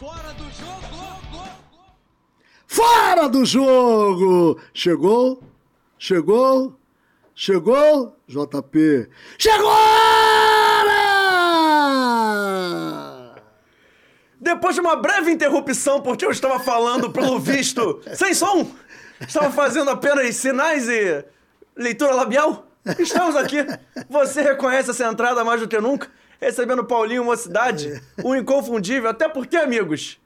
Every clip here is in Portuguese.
Fora do jogo! Fora do jogo! Chegou? Chegou? Chegou? JP. Chegou! Depois de uma breve interrupção, porque eu estava falando, pelo visto, sem som, estava fazendo apenas sinais e leitura labial. Estamos aqui. Você reconhece essa entrada mais do que nunca? Recebendo Paulinho Mocidade, o inconfundível. Até porque, amigos,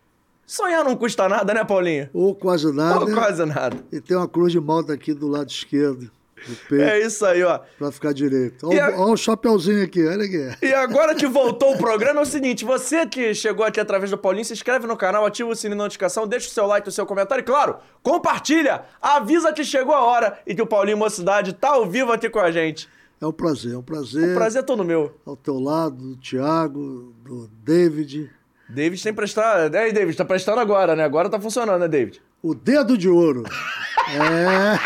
sonhar não custa nada, né, Paulinho? Ou quase nada. Ou quase nada. E tem uma cruz de malta aqui do lado esquerdo. Do peito, É isso aí, ó. Pra ficar direito. Olha, a- o chapeuzinho aqui, olha aqui. E agora que voltou o programa, é o seguinte: você que chegou aqui através do Paulinho, se inscreve no canal, ativa o sininho de notificação, deixa o seu like, o seu comentário e, claro, compartilha! Avisa que chegou a hora e que o Paulinho Mocidade tá ao vivo aqui com a gente. É um prazer, é um prazer. Prazer é todo meu. Ao teu lado, do Thiago, do David. David tem prestado. É, David, tá prestando agora, né? Agora tá funcionando, né, David? O dedo de ouro. É.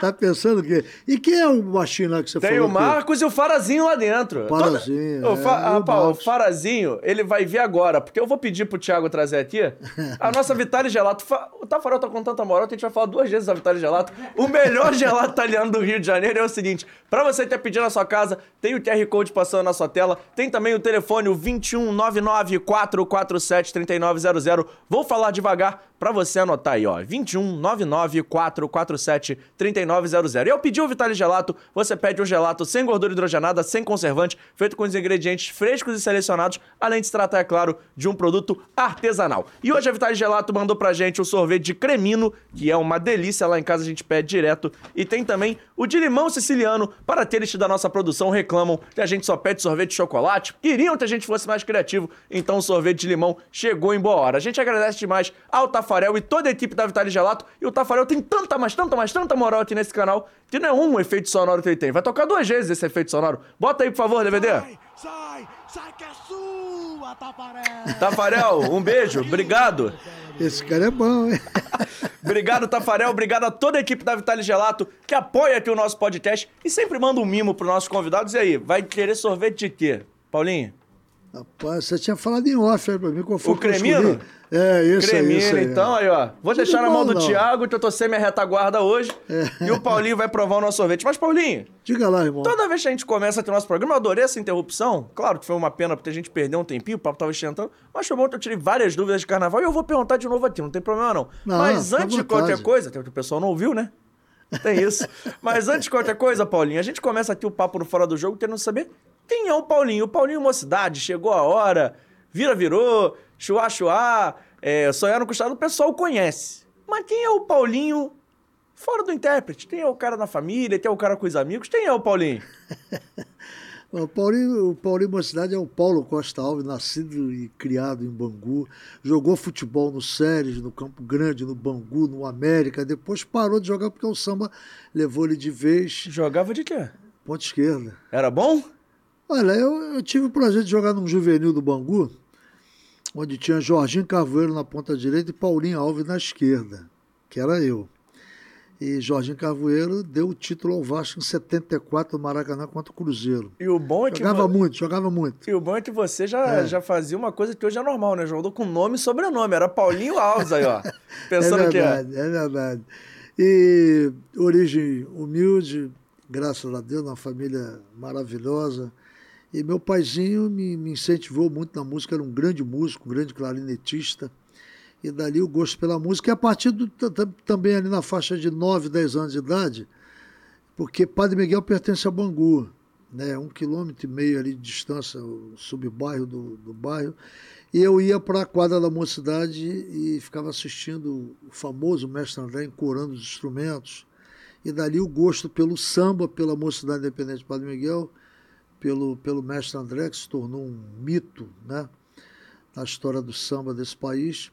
tá pensando o quê? E quem é o baixinho lá que você Tem falou? o que- Marcos e o Farazinho lá dentro. Farazinho, Toda- o, é, Fa... e o Rapaz, o Marcos. Farazinho, ele vai vir agora, porque eu vou pedir pro Thiago trazer aqui a nossa Vitale Gelato. Fa- O Tafarel tá com tanta moral que a gente vai falar duas vezes da Vitale Gelato. O melhor gelato italiano do Rio de Janeiro é o seguinte: pra você ter pedido na sua casa, tem o QR Code passando na sua tela, tem também o telefone, o 2199 447 3900. Vou falar devagar pra você anotar aí, ó. 2199 447 3900. E ao pedir o Vitale Gelato, você pede um gelato sem gordura hidrogenada, sem conservante, feito com os ingredientes frescos e selecionados, além de se tratar, é claro, de um produto artesanal. E hoje a Vitale Gelato mandou pra gente o sorvete de cremino, que é uma delícia, lá em casa a gente pede direto. E tem também o de limão siciliano, para aqueles da nossa produção reclamam que a gente só pede sorvete de chocolate. Queriam que a gente fosse mais criativo, então o sorvete de limão chegou em boa hora. A gente agradece demais ao Tafarel e toda a equipe da Vitale Gelato. E o Tafarel tem tanta, mas tanta, mas tanta moral aqui nesse canal, que não é um efeito sonoro que ele tem. Vai tocar duas vezes esse efeito sonoro. Bota aí, por favor, DVD. Sai, sai que é sua, Taparé! Tafarel, um beijo, obrigado. Esse cara é bom, hein? Obrigado, Tafarel. Obrigado a toda a equipe da Vitale Gelato que apoia aqui o nosso podcast e sempre manda um mimo pros nossos convidados. E aí, vai querer sorvete de quê? Paulinho? Rapaz, você tinha falado em off aí pra mim. Qual foi O que cremino? É, isso aí, Cremino, isso aí. então, aí, ó. Vou Tudo deixar na mão do não. Thiago, que eu tô sem minha retaguarda hoje. E o Paulinho vai provar o nosso sorvete. Mas, Paulinho, Diga lá, irmão. toda vez que a gente começa aqui o nosso programa, eu adorei essa interrupção. Claro que foi uma pena porque a gente perdeu um tempinho, o papo tava esquentando. Mas foi bom que eu tirei várias dúvidas de carnaval e eu vou perguntar de novo aqui, não tem problema não. Não, mas antes de qualquer coisa, até porque o pessoal não ouviu, né? Tem isso. Mas antes de qualquer coisa, Paulinho, a gente começa aqui o papo no Fora do Jogo querendo saber quem é o Paulinho. O Paulinho Mocidade, chegou a hora, vira, virou, chuá, chuá, é, sonhar no costado, o pessoal conhece. Mas quem é o Paulinho fora do intérprete? Quem é o cara na família? Quem é o cara com os amigos? Quem é o Paulinho? O Paulinho, o Paulinho Mocidade é o Paulo Costa Alves, nascido e criado em Bangu. Jogou futebol no Séries, no Campo Grande, no Bangu, no América. Depois parou de jogar porque o samba levou ele de vez. Jogava de quê? Ponta esquerda. Era bom? Olha, eu, eu tive o prazer de jogar num juvenil do Bangu, onde tinha Jorginho Carvoeiro na ponta direita e Paulinho Alves na esquerda, que era eu. E Jorginho Carvoeiro deu o título ao Vasco em 74 no Maracanã contra o Cruzeiro. E o bom é que. Jogava vo- muito, jogava muito. E o bom é que você já, É. já fazia uma coisa que hoje é normal, né? Jogou com nome e sobrenome. Era Paulinho Alves aí, ó. É Pensando que é. verdade, é verdade. E origem humilde, graças a Deus, uma família maravilhosa. E meu paizinho me, me incentivou muito na música, era um grande músico, um grande clarinetista. E dali o gosto pela música. E a partir do, ta- ta- também ali na faixa de 9, 10 anos de idade, porque Padre Miguel pertence a Bangu, né? um quilômetro e meio ali de distância, o subbairro do, do bairro. E eu ia para a quadra da mocidade e ficava assistindo o famoso mestre André encorando os instrumentos. E dali o gosto pelo samba, pela mocidade independente de Padre Miguel, pelo, pelo mestre André, que se tornou um mito né, na história do samba desse país,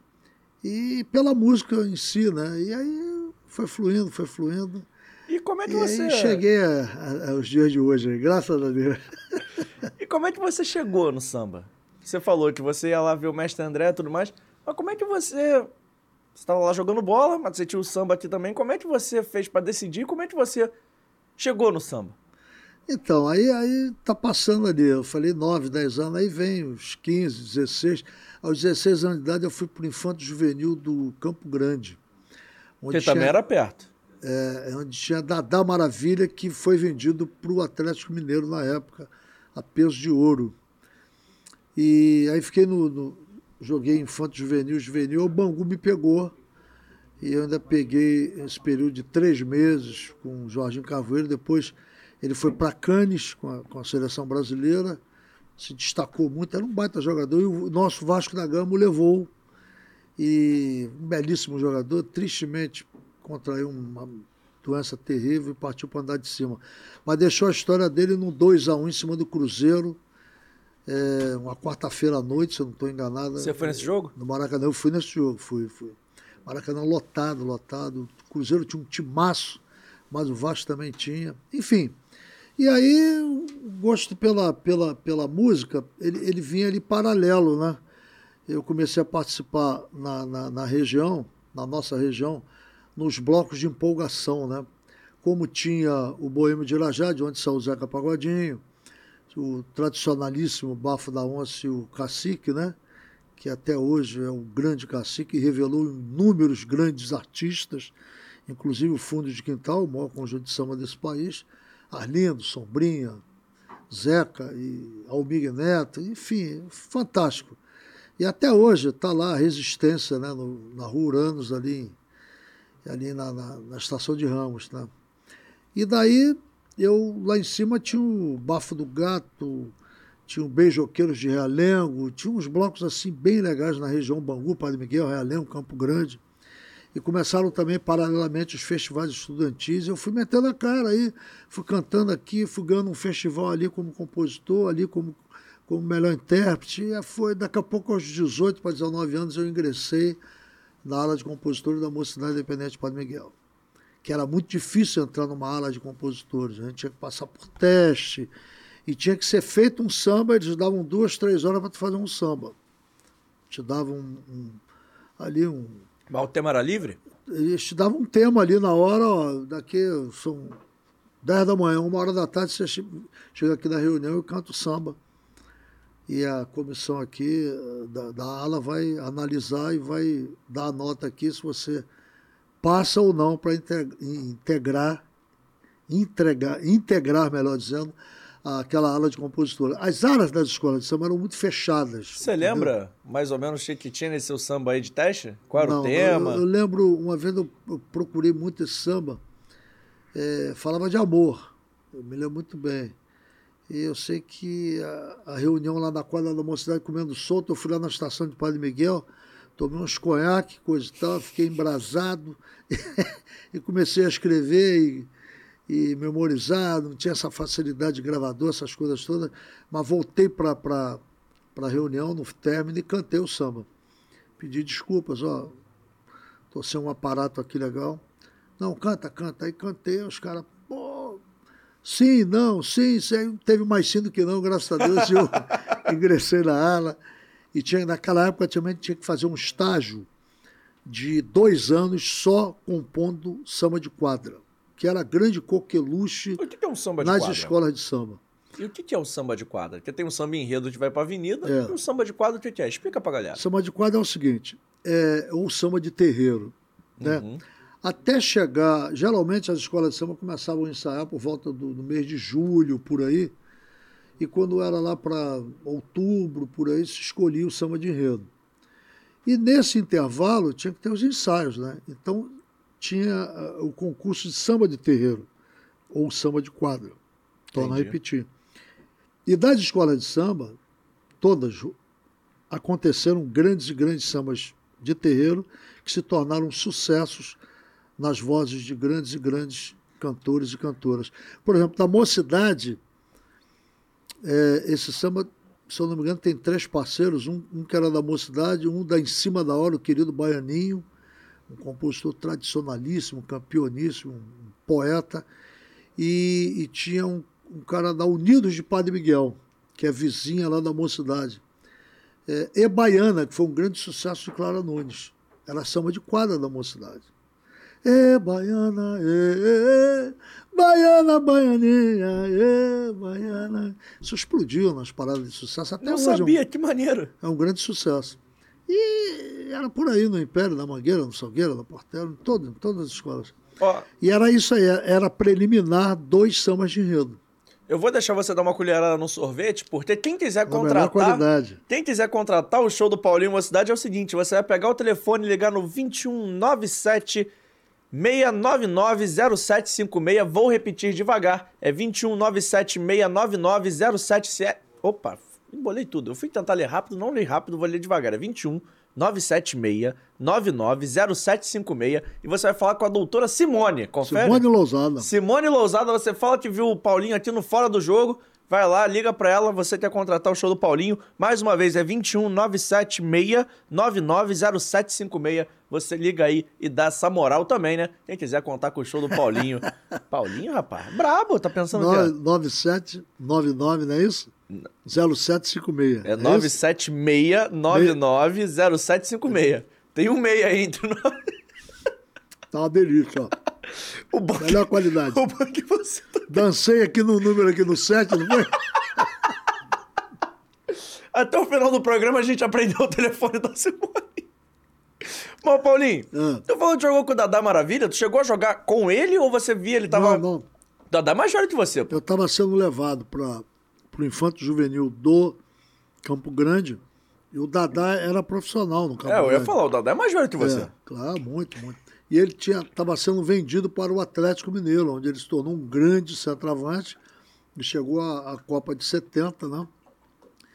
e pela música em si. Né? E aí foi fluindo, foi fluindo. E como é que E você. aí cheguei a- a- aos dias de hoje, graças a Deus. E como é que você chegou no samba? Você falou que você ia lá ver o mestre André e tudo mais. Mas como é que você. Você estava lá jogando bola, mas você tinha o samba aqui também. Como é que você fez pra decidir? Como é que você chegou no samba? Então, aí, aí tá passando ali. Eu falei 9, 10 anos, aí vem os 15, 16. Aos 16 anos de idade eu fui pro Infanto Juvenil do Campo Grande. Que também era perto. É, onde tinha Dadá Maravilha, que foi vendido para o Atlético Mineiro na época, a peso de ouro. E aí fiquei no. no joguei Infanto Juvenil, Juvenil, o Bangu me pegou. E eu ainda peguei esse período de três meses com o Jorginho Carvoeiro. Depois ele foi para Cannes com a, com a seleção brasileira, se destacou muito, era um baita jogador. E o nosso Vasco da Gama o levou. E um belíssimo jogador, tristemente contraiu uma doença terrível e partiu para andar de cima. Mas deixou a história dele no 2 a 1 em cima do Cruzeiro. É, uma quarta-feira à noite, se eu não estou enganado. Você foi nesse jogo? No Maracanã, eu fui nesse jogo, fui, fui. Maracanã lotado, lotado. O Cruzeiro tinha um timaço, mas o Vasco também tinha. Enfim. E aí, o gosto pela, pela, pela música, ele, ele vinha ali paralelo, né? Eu comecei a participar na, na, na região, na nossa região, nos blocos de empolgação, né? Como tinha o Boêmio de Irajá, de onde saiu o Zeca Pagodinho, o tradicionalíssimo Bafo da Onça e o Cacique, né? Que até hoje é um grande cacique revelou inúmeros grandes artistas, inclusive o Fundo de Quintal, o maior conjunto de samba desse país, Arlindo, Sombrinha, Zeca e Almir Neto, enfim, fantástico. E até hoje está lá a resistência né, no, na Rua Uranos, ali ali na, na, na estação de Ramos. Né? E daí eu lá em cima tinha o Bafo do Gato, tinha o Beijoqueiros de Realengo, tinha uns blocos assim bem legais na região Bangu, Padre Miguel, Realengo, Campo Grande. E começaram também paralelamente os festivais estudantis. Eu fui metendo a cara aí, fui cantando aqui, fui ganhando um festival ali como compositor, ali como, como melhor intérprete. E foi daqui a pouco, aos 18 para 19 anos, eu ingressei na ala de compositores da Mocidade Independente de Padre Miguel. Que era muito difícil entrar numa ala de compositores. A gente tinha que passar por teste. E tinha que ser feito um samba, eles davam duas, três horas para fazer um samba. Te davam um, um, ali um. Mas o tema era livre? Eles te davam um tema ali na hora, ó, daqui são 10 da manhã, uma hora da tarde, você chega aqui na reunião e canta o samba e a comissão aqui da, da ala vai analisar e vai dar a nota aqui se você passa ou não para integrar, integrar, integrar, melhor dizendo, aquela ala de compositora. As alas das escolas de samba eram muito fechadas. Você lembra mais ou menos o que tinha nesse seu samba aí de teste? Qual era não, o tema? Eu, eu, lembro, uma vez eu, eu procurei muito esse samba, é, falava de amor, eu me lembro muito bem. E eu sei que a, a, reunião lá na quadra da mocidade comendo solto, eu fui lá na estação de Padre Miguel, tomei uns conhaque, coisa e tal, fiquei embrasado e comecei a escrever e, e memorizar, não tinha essa facilidade de gravador, essas coisas todas, mas voltei para a reunião no término e cantei o samba. Pedi desculpas, ó, tô sem um aparato aqui legal. Não, canta, canta. Aí cantei, os caras, Sim, não, sim, sim. Teve mais sim do que não, graças a Deus. Eu ingressei na ala. E tinha, naquela época também tinha que fazer um estágio de dois anos só compondo samba de quadra, que era grande coqueluche o que é um samba de nas quadra? escolas de samba. E o que é um samba de quadra? Porque tem um samba enredo que vai para a avenida é. e um samba de quadra o que é? Explica para galera. Samba de quadra é o seguinte, é o samba de terreiro, né? Uhum até chegar. Geralmente as escolas de samba começavam a ensaiar por volta do, do mês de julho, por aí. E quando era lá para outubro, por aí, se escolhia o samba de enredo. E nesse intervalo tinha que ter os ensaios, né? Então tinha uh, o concurso de samba de terreiro, ou samba de quadra. Torno a repetir. E das escolas de samba, todas aconteceram grandes e grandes sambas de terreiro que se tornaram sucessos nas vozes de grandes e grandes cantores e cantoras. Por exemplo, da Mocidade, é, esse samba, se eu não me engano, tem três parceiros, um, um, que era da Mocidade, um da Em Cima da Hora, o querido Baianinho, um compositor tradicionalíssimo, campeoníssimo, um poeta, e, e tinha um, um, cara da Unidos de Padre Miguel, que é vizinha lá da Mocidade. É, e Baiana, que foi um grande sucesso de Clara Nunes. Era samba de quadra da Mocidade. Ê, baiana, ê, ê, baiana, baianinha, ê, baiana. Isso explodiu nas paradas de sucesso. Até Não hoje é um- sabia, que maneiro. é um grande sucesso. E era por aí no Império, na Mangueira, no Salgueiro, na Portela, em, todo, em todas as escolas. Ó, E era isso aí, era preliminar dois sambas de enredo. eu vou deixar você dar uma colherada no sorvete, porque quem quiser contratar. Quem quiser contratar o show do Paulinho Mocidade é o seguinte: você vai pegar o telefone e ligar no 2197 699 0756. Vou repetir devagar. É 2197 699 077. Opa, embolei tudo. Eu fui tentar ler rápido, não li rápido, vou ler devagar. É 21 976 99 0756 e você vai falar com a doutora Simone. Confere? Simone Lousada. Simone Lousada, você fala que viu o Paulinho aqui no Fora do Jogo. Vai lá, liga pra ela, você quer contratar o show do Paulinho. Mais uma vez, é 21 976 990756. Você liga aí e dá essa moral também, né? Quem quiser contar com o show do Paulinho. Paulinho, rapaz, brabo, tá pensando o quê? 9799, não é isso? 0756. É isso? 976 990756. Tem um meia aí entre nós. Tá uma delícia, ó. O bom que- Melhor qualidade. O bom que você tá Dancei aqui no número aqui no 7, não foi? Até o final do programa a gente aprendeu o telefone da Simone. Bom, Paulinho, Ah. tu falou que jogou com o Dadá Maravilha? Tu chegou a jogar com ele ou você via ele tava... Não, não. Dadá é mais velho que você, pô. Eu estava sendo levado para o Infanto Juvenil do Campo Grande e o Dadá era profissional no Campo É, eu Grande. ia falar, o Dadá é mais velho que você. É, claro, muito, muito. E ele estava sendo vendido para o Atlético Mineiro, onde ele se tornou um grande centroavante e chegou à, à Copa de 70, né?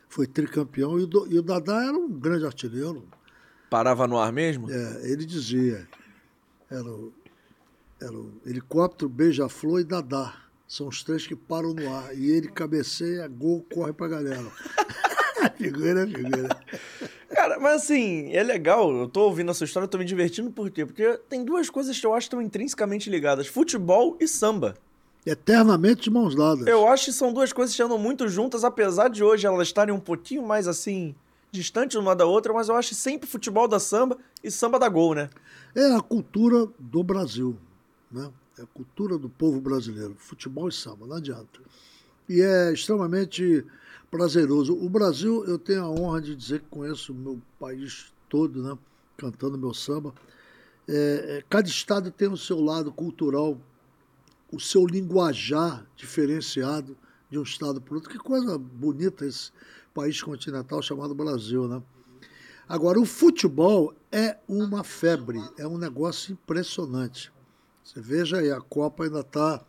Foi tricampeão e o, e o Dadá era um grande artilheiro. Parava no ar mesmo? É, ele dizia, era o, era o helicóptero, beija-flor e Dadá. São os três que param no ar. E ele cabeceia, gol, corre pra galera. figura, figura. Cara, mas assim, é legal, eu tô ouvindo essa história, tô me divertindo, por quê? Porque tem duas coisas que eu acho que estão intrinsecamente ligadas, futebol e samba. Eternamente de mãos dadas. Eu acho que são duas coisas que andam muito juntas, apesar de hoje elas estarem um pouquinho mais assim, distantes uma da outra, mas eu acho sempre futebol da samba e samba da gol, né? É a cultura do Brasil, né? É cultura do povo brasileiro, futebol e samba, não adianta. E é extremamente prazeroso. O Brasil, eu tenho a honra de dizer que conheço o meu país todo, né? Cantando meu samba. É, é, cada estado tem o seu lado cultural, o seu linguajar diferenciado de um estado para outro. Que coisa bonita esse país continental chamado Brasil, né? Agora, o futebol é uma febre, é um negócio impressionante. Você veja aí, a Copa ainda está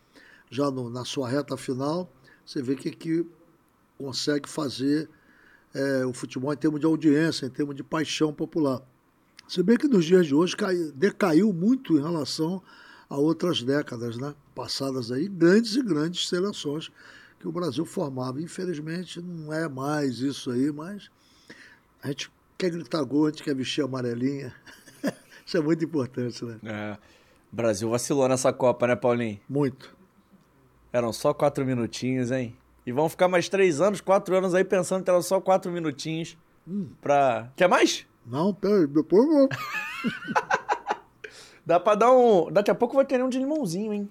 já no- na sua reta final, você vê que, consegue fazer é, o futebol em termos de audiência, em termos de paixão popular. Se bem que nos dias de hoje cai- decaiu muito em relação a outras décadas, né? passadas aí, grandes e grandes seleções que o Brasil formava. Infelizmente não é mais isso aí, mas a gente quer gritar gol, a gente quer vestir amarelinha. Isso é muito importante, né? É. O Brasil vacilou nessa Copa, né, Paulinho? Muito. Eram só quatro minutinhos, hein? E vão ficar mais três anos, quatro anos aí pensando que eram só quatro minutinhos pra. Quer mais? Não, peraí, depois eu vou. Dá pra dar um. Daqui a pouco vai ter um de limãozinho, hein?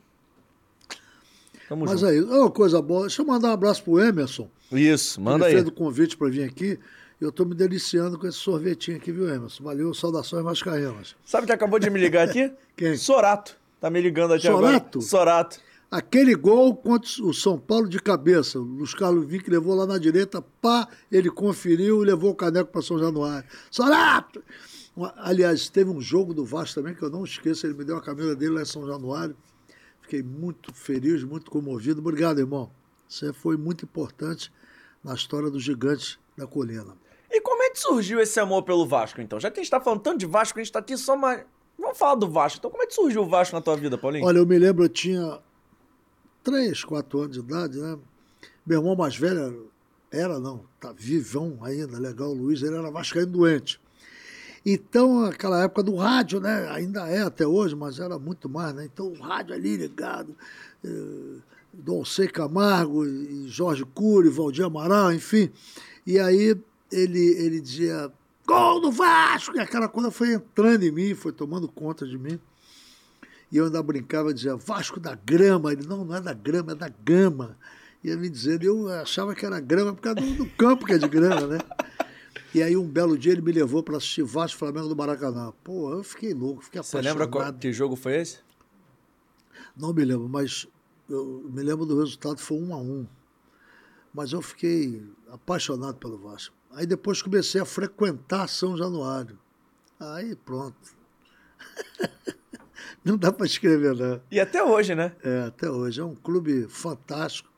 Tamo Mas junto. aí, uma coisa boa. Deixa eu mandar um abraço pro Emerson. Isso, manda Ele aí. fez o convite para vir aqui. Eu tô me deliciando com esse sorvetinho aqui, viu, Emerson? Valeu, saudações vascaínas. Sabe quem acabou de me ligar aqui? Quem? Sorato. Tá me ligando aqui agora. Sorato? Sorato. Aquele gol contra o São Paulo de cabeça, o Luiz Carlos Vinck levou lá na direita, pá, ele conferiu e levou o caneco para São Januário. Sorato! Aliás, teve um jogo do Vasco também que eu não esqueço, ele me deu a camisa dele lá em São Januário. Fiquei muito feliz, muito comovido. Obrigado, irmão. Você foi muito importante na história dos gigantes da colina. E como é que surgiu esse amor pelo Vasco, então? Já que a gente tá falando tanto de Vasco, a gente tá aqui só mais. Vamos falar do Vasco. Então, como é que surgiu o Vasco na tua vida, Paulinho? Olha, eu me lembro, eu tinha três, quatro anos de idade, né? Meu irmão mais velho era, não, tá vivão ainda, legal, o Luiz, ele era vascaíno doente. Então, aquela época do rádio, né? Ainda é até hoje, mas era muito mais, né? Então, o rádio ali ligado, eh, Dom C. Camargo, Jorge Cury, Valdir Amaral, enfim. E aí ele, ele dizia, gol do Vasco! E aquela coisa foi entrando em mim, foi tomando conta de mim. E eu ainda brincava, dizia, Vasco da grama. Ele, não, não é da grama, é da gama. E ele me dizendo, eu achava que era grama por causa do, do campo que é de grama, né? E aí um belo dia ele me levou para assistir Vasco Flamengo do Maracanã. Pô, eu fiquei louco, fiquei Você apaixonado. lembra qual, que jogo foi esse? Não me lembro, mas eu me lembro do resultado, foi um a um. Mas eu fiquei apaixonado pelo Vasco. Aí depois comecei a frequentar São Januário. Aí pronto. não dá para escrever, não. E até hoje, né? É, até hoje. É um clube fantástico.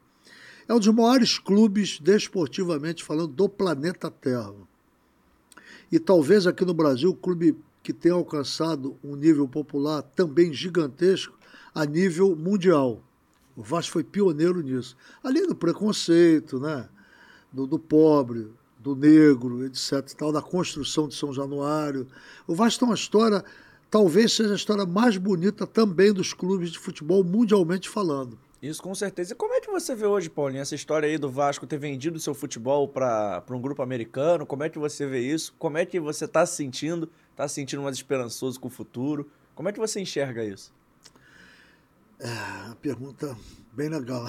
É um dos maiores clubes, desportivamente falando, do planeta Terra. E talvez aqui no Brasil, o clube que tenha alcançado um nível popular também gigantesco a nível mundial. O Vasco foi pioneiro nisso. Ali no preconceito, né? Do, do pobre, do negro, etc. Tal, da construção de São Januário. O Vasco tem uma história, talvez seja a história mais bonita também dos clubes de futebol mundialmente falando. Isso com certeza. E como é que você vê hoje, Paulinho, essa história aí do Vasco ter vendido seu futebol para um grupo americano? Como é que você vê isso? Como é que você está se sentindo? Está se sentindo mais esperançoso com o futuro? Como é que você enxerga isso? É, pergunta bem legal.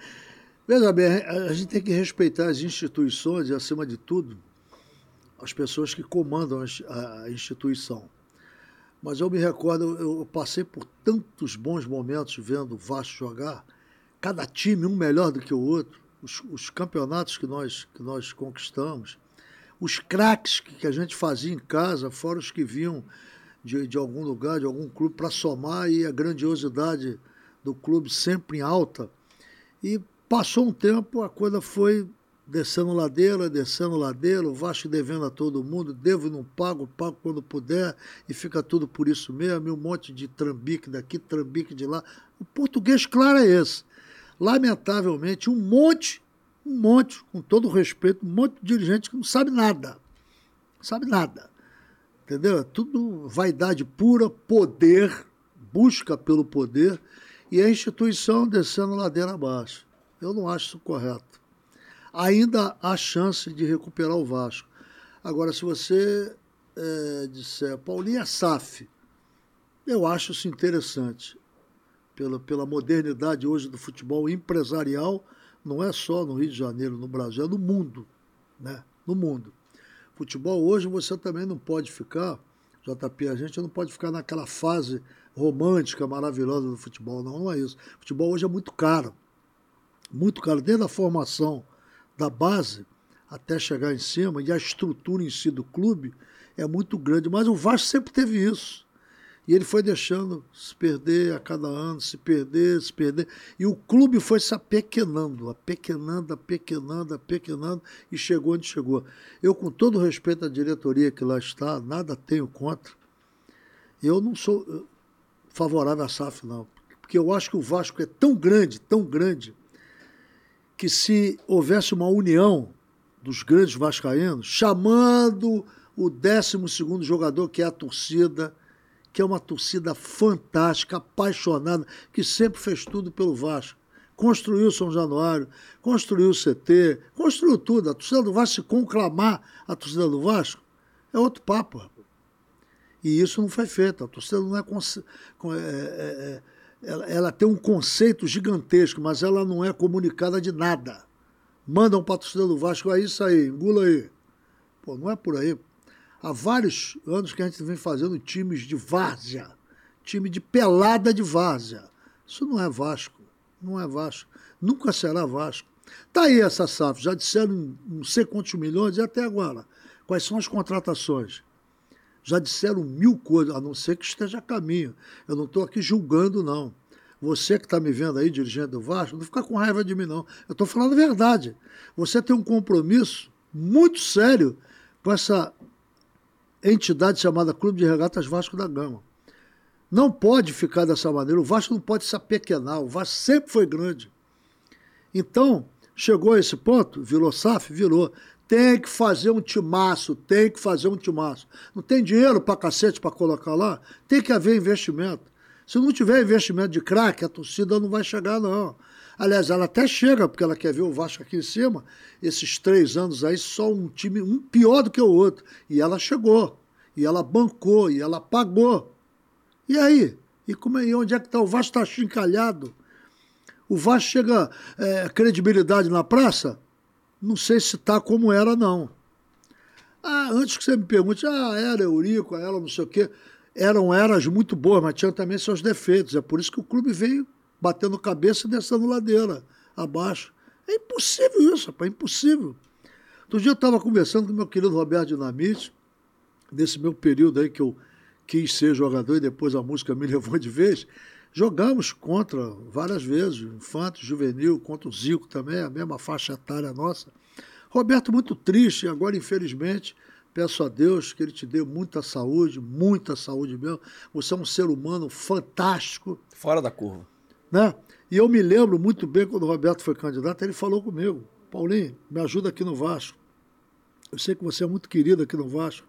Veja bem, a gente tem que respeitar as instituições e, acima de tudo, as pessoas que comandam a instituição. Mas eu me recordo, eu passei por tantos bons momentos vendo o Vasco jogar, cada time um melhor do que o outro, os, os campeonatos que nós, que nós conquistamos, os craques que a gente fazia em casa, fora os que vinham de, de algum lugar, de algum clube, para somar e a grandiosidade do clube sempre em alta. E passou um tempo, a coisa foi descendo ladeira, descendo ladeira, o Vasco devendo a todo mundo, devo e não pago, pago quando puder, e fica tudo por isso mesmo, um monte de trambique daqui, trambique de lá. O português claro é esse. Lamentavelmente, um monte, um monte, com todo respeito, um monte de dirigente que não sabe nada. Não sabe nada. Entendeu? É tudo vaidade pura, poder, busca pelo poder, e a instituição descendo ladeira abaixo. Eu não acho isso correto ainda há chance de recuperar o Vasco. Agora, se você é, disser Paulinha SAF, eu acho isso interessante. Pela, pela modernidade hoje do futebol empresarial, não é só no Rio de Janeiro, no Brasil, é no mundo. Né? No mundo. Futebol hoje você também não pode ficar, JP, a gente não pode ficar naquela fase romântica, maravilhosa do futebol. Não, não é isso. O futebol hoje é muito caro. Muito caro, desde a formação da base até chegar em cima, e a estrutura em si do clube é muito grande. Mas o Vasco sempre teve isso. E ele foi deixando se perder a cada ano, se perder, se perder. E o clube foi se apequenando, apequenando, apequenando, apequenando, e chegou onde chegou. Eu, com todo o respeito à diretoria que lá está, nada tenho contra. Eu não sou eh, favorável à SAF, não. Porque eu acho que o Vasco é tão grande, tão grande, que se houvesse uma união dos grandes vascaínos, chamando o 12 jogador, que é a torcida, que é uma torcida fantástica, apaixonada, que sempre fez tudo pelo Vasco. Construiu São Januário, construiu o CT, construiu tudo. A torcida do Vasco se conclamar a torcida do Vasco é outro papo. E isso não foi feito. A torcida não é, é, é, é ela, ela tem um conceito gigantesco, mas ela não é comunicada de nada. Manda um patrocinador do Vasco, é isso aí, engula aí. Pô, não é por aí. Há vários anos que a gente vem fazendo times de várzea, time de pelada de várzea. Isso não é Vasco, não é Vasco. Nunca será Vasco. Tá aí essa SAF, já disseram não sei quantos milhões e até agora. Quais são as contratações? Já disseram mil coisas, a não ser que esteja a caminho. Eu não estou aqui julgando, não. Você que está me vendo aí, dirigente do Vasco, não fica com raiva de mim, não. Eu estou falando a verdade. Você tem um compromisso muito sério com essa entidade chamada Clube de Regatas Vasco da Gama. Não pode ficar dessa maneira. O Vasco não pode se apequenar. O Vasco sempre foi grande. Então, chegou a esse ponto, virou SAF? Virou. Tem que fazer um timaço, tem que fazer um timaço. Não tem dinheiro para cacete para colocar lá? Tem que haver investimento. Se não tiver investimento de craque, a torcida não vai chegar, não. Aliás, ela até chega, porque ela quer ver o Vasco aqui em cima. Esses três anos aí, só um time, um pior do que o outro. E ela chegou, e ela bancou, e ela pagou. E aí? E, como é, e onde é que está? O Vasco está chincalhado. O Vasco chega é, credibilidade na praça? Não sei se está como era, não. Ah, antes que você me pergunte, ah, era Eurico, ela não sei o quê. Eram eras muito boas, mas tinham também seus defeitos. É por isso que o clube veio batendo cabeça e descendo ladeira abaixo. É impossível isso, rapaz, é impossível. Outro dia eu estava conversando com meu querido Roberto Dinamite, nesse meu período aí que eu quis ser jogador e depois a música me levou de vez. Jogamos contra várias vezes, infanto, juvenil, contra o Zico também, a mesma faixa etária nossa. Roberto, muito triste, agora, infelizmente, peço a Deus que ele te dê muita saúde, muita saúde mesmo. Você é um ser humano fantástico. Fora da curva. Né? E eu me lembro muito bem quando o Roberto foi candidato, ele falou comigo: Paulinho, me ajuda aqui no Vasco. Eu sei que você é muito querido aqui no Vasco.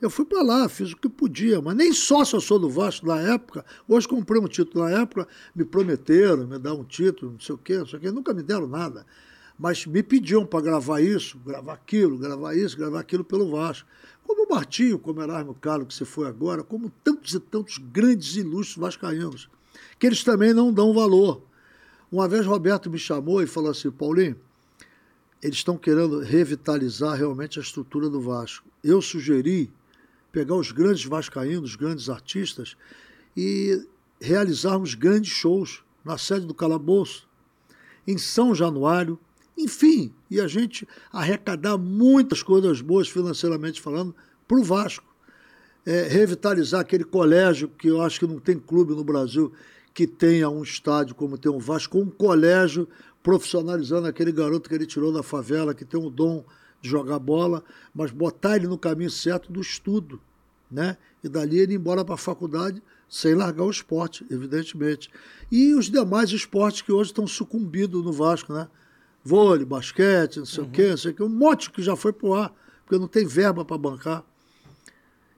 Eu fui para lá, fiz o que podia, mas nem sócio eu sou do Vasco na época. Hoje comprei um título na época, me prometeram me dar um título, não sei o quê, não sei o quê, nunca me deram nada. Mas me pediam para gravar isso, gravar aquilo, gravar isso, gravar aquilo pelo Vasco. Como o Martinho, como Erasmo Carlos, que você foi agora, como tantos e tantos grandes ilustres vascaínos, que eles também não dão valor. Uma vez Roberto me chamou e falou assim, Paulinho, eles estão querendo revitalizar realmente a estrutura do Vasco. Eu sugeri pegar os grandes vascaínos, os grandes artistas e realizarmos grandes shows na sede do Calabouço, em São Januário, enfim, e a gente arrecadar muitas coisas boas financeiramente falando para o Vasco. É, revitalizar aquele colégio que eu acho que não tem clube no Brasil que tenha um estádio como tem o Vasco, um colégio profissionalizando aquele garoto que ele tirou da favela, que tem o dom de jogar bola, mas botar ele no caminho certo do estudo, né? E dali ele ir embora para a faculdade sem largar o esporte, evidentemente. E os demais esportes que hoje estão sucumbindo no Vasco, né? Vôlei, basquete, não sei uhum. o quê, não sei o quê, um monte que já foi pro ar, porque não tem verba para bancar.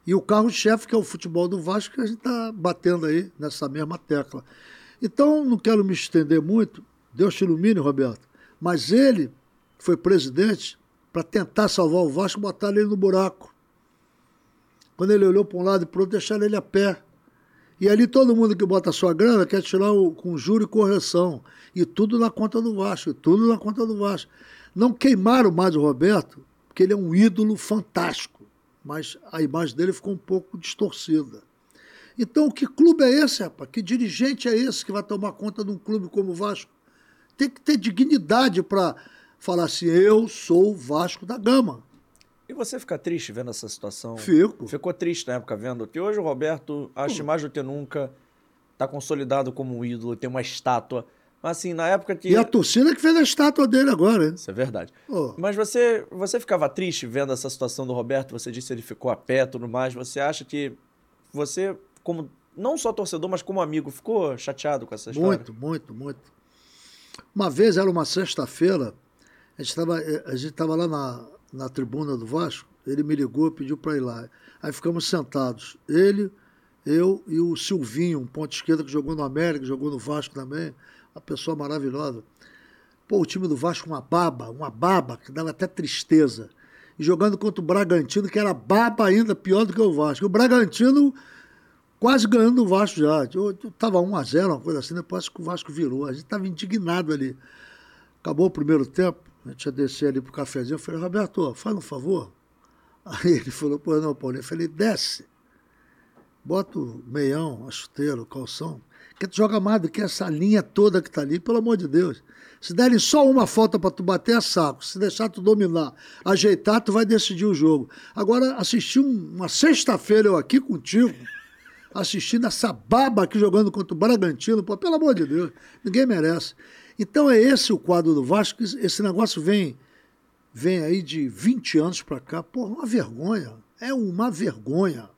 E o carro-chefe, que é o futebol do Vasco, que a gente está batendo aí nessa mesma tecla. Então, não quero me estender muito, Deus te ilumine, Roberto, mas ele foi presidente para tentar salvar o Vasco, botar ele no buraco. Quando ele olhou para um lado e para o outro, deixaram ele a pé. E ali todo mundo que bota sua grana quer tirar o, com juro e correção. E tudo na conta do Vasco, tudo na conta do Vasco. Não queimaram mais o Roberto, porque ele é um ídolo fantástico. Mas a imagem dele ficou um pouco distorcida. Então, que clube é esse, rapaz? Que dirigente é esse que vai tomar conta de um clube como o Vasco? Tem que ter dignidade para falar assim: eu sou o Vasco da Gama. E você fica triste vendo essa situação? Fico. Ficou triste na época vendo que hoje o Roberto, acho mais do que nunca, está consolidado como um ídolo, tem uma estátua. Mas assim, na época que. E a torcida que fez a estátua dele agora, hein? Isso é verdade. Oh. Mas você, você ficava triste vendo essa situação do Roberto? Você disse que ele ficou a pé tudo mais. Você acha que você, como não só torcedor, mas como amigo, ficou chateado com essa história? Muito, muito, muito. Uma vez, era uma sexta-feira, a gente estava eh, lá na, na tribuna do Vasco, ele me ligou pediu para ir lá. Aí ficamos sentados, ele, eu e o Silvinho, um ponto esquerda que jogou no América, jogou no Vasco também, uma pessoa maravilhosa. Pô, o time do Vasco, uma baba, uma baba, que dava até tristeza. E jogando contra o Bragantino, que era baba ainda, pior do que o Vasco. O Bragantino quase ganhando o Vasco já. Estava 1 a 0 uma coisa assim, depois que o Vasco virou. A gente estava indignado ali. Acabou o primeiro tempo, a gente ia descer ali pro cafezinho. Eu falei, Roberto, faz um favor. Aí ele falou, pô, não, Paulinho. Eu falei, desce. Bota o meião, a chuteira, o calção. Que tu joga mais do que essa linha toda que tá ali, pelo amor de Deus. Se derem só uma falta para tu bater, é saco. Se deixar tu dominar, ajeitar, tu vai decidir o jogo. Agora, assisti um, uma sexta-feira eu aqui contigo, assistindo essa baba aqui jogando contra o Bragantino, pô, pelo amor de Deus, ninguém merece. Então é esse o quadro do Vasco. Esse negócio vem, vem aí de 20 anos para cá. Pô, uma vergonha. É uma vergonha.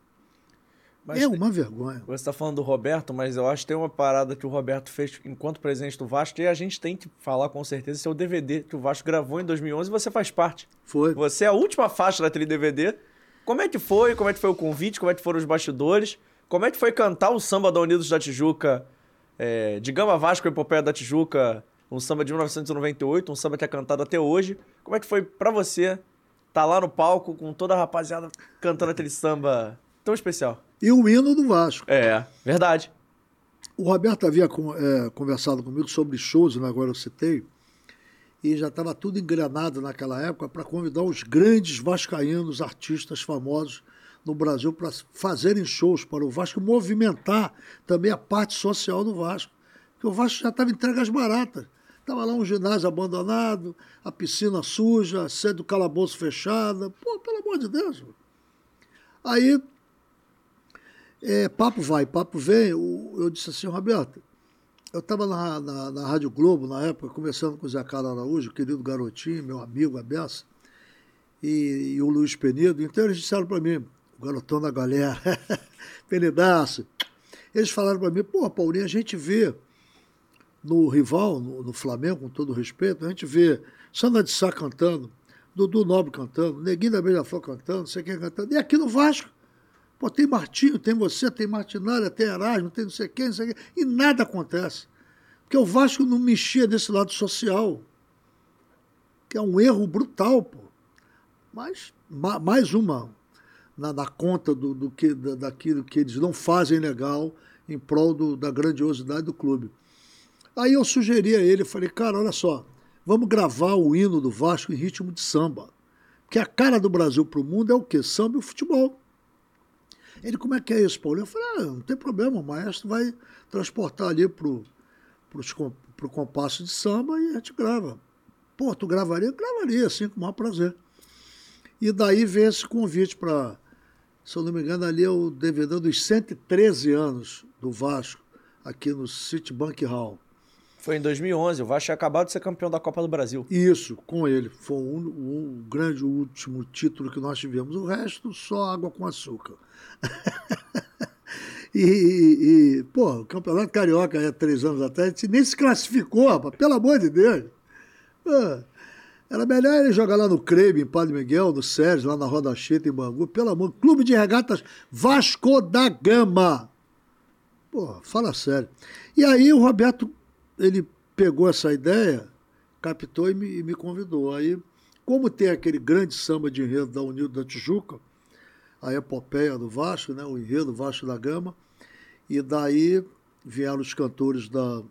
Mas é uma vergonha. Você está falando do Roberto, mas eu acho que tem uma parada que o Roberto fez enquanto presidente do Vasco e a gente tem que falar com certeza. Esse é o DVD que o Vasco gravou em 2011 e você faz parte. Foi. Você é a última faixa daquele DVD. Como é que foi? Como é que foi o convite? Como é que foram os bastidores? Como é que foi cantar o samba da Unidos da Tijuca é, de Gama Vasco, Epopeia da Tijuca, um samba de 1998, um samba que é cantado até hoje. Como é que foi para você estar tá lá no palco com toda a rapaziada cantando aquele samba tão especial? E o hino do Vasco. É, verdade. o Roberto havia é, conversado comigo sobre shows, né, agora eu citei, e já estava tudo engrenado naquela época para convidar os grandes vascaínos, artistas famosos no Brasil para fazerem shows para o Vasco, movimentar também a parte social do Vasco. Porque o Vasco já estava entregue às baratas. Estava lá um ginásio abandonado, a piscina suja, a sede do calabouço fechada. Pô, pelo amor de Deus. Aí, é, papo vai, papo vem. Eu, eu disse assim, Roberto, eu estava na, na, na, Rádio Globo, na época, conversando com o Zé Carlos Araújo, querido garotinho, meu amigo, a Bessa, e, e o Luiz Penido. Então eles disseram para mim, o garotão da galera, Penidaço, eles falaram para mim, pô, Paulinho, a gente vê no rival, no, no, Flamengo, com todo respeito, a gente vê Sandra de Sá cantando, Dudu Nobre cantando, Neguinho da Beija-Flor cantando, não sei quem cantando, e aqui no Vasco, Pô, tem Martinho, tem você, tem Martinália, tem Erasmo, tem não sei quem, não sei quem, e nada acontece. Porque o Vasco não mexia desse lado social, que é um erro brutal, pô. Mas, ma, mais uma na, na conta do, do que, da, daquilo que eles não fazem legal em prol do, da grandiosidade do clube. Aí eu sugeri a ele, falei, cara, olha só, vamos gravar o hino do Vasco em ritmo de samba. Porque a cara do Brasil para o mundo é o quê? Samba e o futebol. Ele, como é que é isso, Paulo? Eu falei, ah, não tem problema, o maestro vai transportar ali pros, pro compasso de samba e a gente grava. Pô, tu gravaria? Gravaria, assim, com o maior prazer. E daí veio esse convite para, se eu não me engano, ali é o DVD dos 113 anos do Vasco, aqui no Citibank Hall. Foi em 2011, o Vasco acabado de ser campeão da Copa do Brasil. Isso, com ele. Foi o, um, um grande último título que nós tivemos. O resto, só água com açúcar. e, e, e, pô, o Campeonato Carioca, há três anos atrás, a gente nem se classificou, rapaz, pelo amor de Deus. Era melhor ele jogar lá no Creme, em Padre Miguel, no Sérgio, lá na Roda Cheta, em Bangu. Pelo amor, Clube de Regatas Vasco da Gama. Pô, fala sério. E aí o Roberto, ele pegou essa ideia, captou e me, e me convidou. Aí, como tem aquele grande samba de enredo da Unido da Tijuca, a epopeia do Vasco, né, o enredo Vasco da Gama, e daí vieram os cantores da,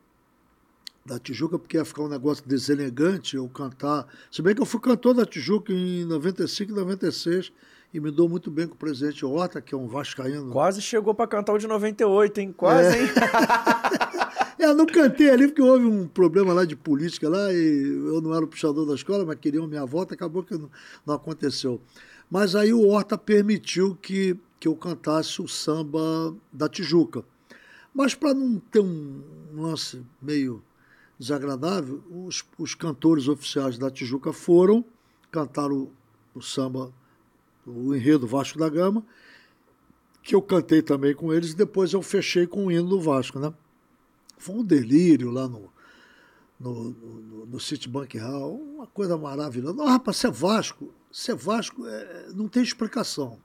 da Tijuca, porque ia ficar um negócio deselegante eu cantar. Se bem que eu fui cantor da Tijuca em 95 e 96 e me dou muito bem com o presidente Horta, que é um vascaíno. Quase chegou para cantar o de 98, hein? Quase, é. hein? é, não cantei ali porque houve um problema lá de política lá e eu não era o puxador da escola, mas queriam minha volta, acabou que não, não aconteceu. Mas aí o Horta permitiu que, que eu cantasse o samba da Tijuca. Mas para não ter um lance meio desagradável, os, os cantores oficiais da Tijuca foram cantar o, o samba, o enredo Vasco da Gama, que eu cantei também com eles, e depois eu fechei com o hino do Vasco, né? Foi um delírio lá no, no, no, no Citibank Hall, uma coisa maravilhosa. Não, rapaz, você é Vasco, ser Vasco é, não tem explicação.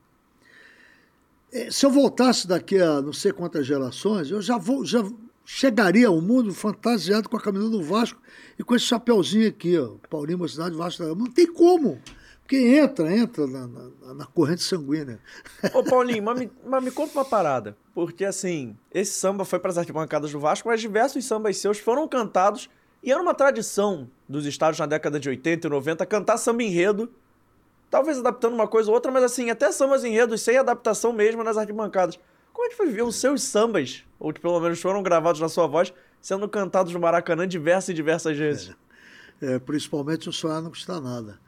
É, se eu voltasse daqui a não sei quantas gerações, eu já, vou, já chegaria ao mundo fantasiado com a camisa do Vasco e com esse chapeuzinho aqui, ó, Paulinho Mocidade Vasco. Não tem como. Porque entra, entra na, na, na corrente sanguínea. Ô, Paulinho, mas me, mas me conta uma parada. Porque, assim, esse samba foi para as arquibancadas do Vasco, mas diversos sambas seus foram cantados. E era uma tradição dos estádios na década de 80 e 90 cantar samba enredo talvez adaptando uma coisa ou outra, mas assim, até sambas enredos sem adaptação mesmo nas arquibancadas. Como é que foi ver os seus sambas, ou que pelo menos foram gravados na sua voz, sendo cantados no Maracanã diversas e diversas vezes? É, é, principalmente o Sonhar Não Custa Nada.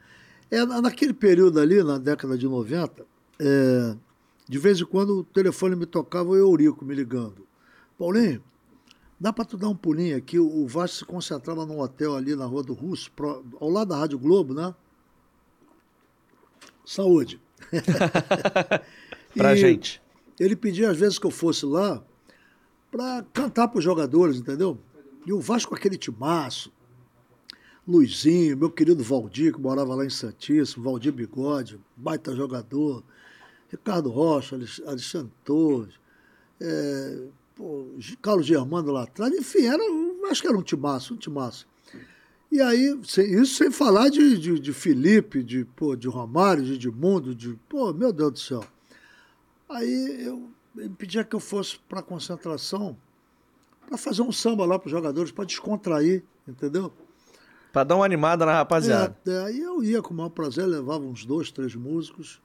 É, naquele período ali, na década de 90, é, de vez em quando o telefone me tocava o Eurico me ligando. Paulinho, dá para tu dar um pulinho aqui? O Vasco se concentrava num hotel ali na Rua do Russo, ao lado da Rádio Globo, né? Saúde. pra gente. Ele pedia às vezes que eu fosse lá para cantar para os jogadores, entendeu? E o Vasco aquele timaço, Luizinho, meu querido Valdir, que morava lá em Santíssimo, Valdir Bigode, baita jogador, Ricardo Rocha, Alexandre Torres, é, pô, Carlos Germano lá atrás, enfim, era, acho que era um timaço, um timaço. E aí, isso sem falar de, de, de Felipe, de, pô, de Romário, de Edmundo, de. Pô, meu Deus do céu. Aí eu pedia que eu fosse para a concentração, para fazer um samba lá para os jogadores, para descontrair, entendeu? Pra dar uma animada na rapaziada. É, é, aí eu ia com o maior prazer, levava uns dois, três músicos,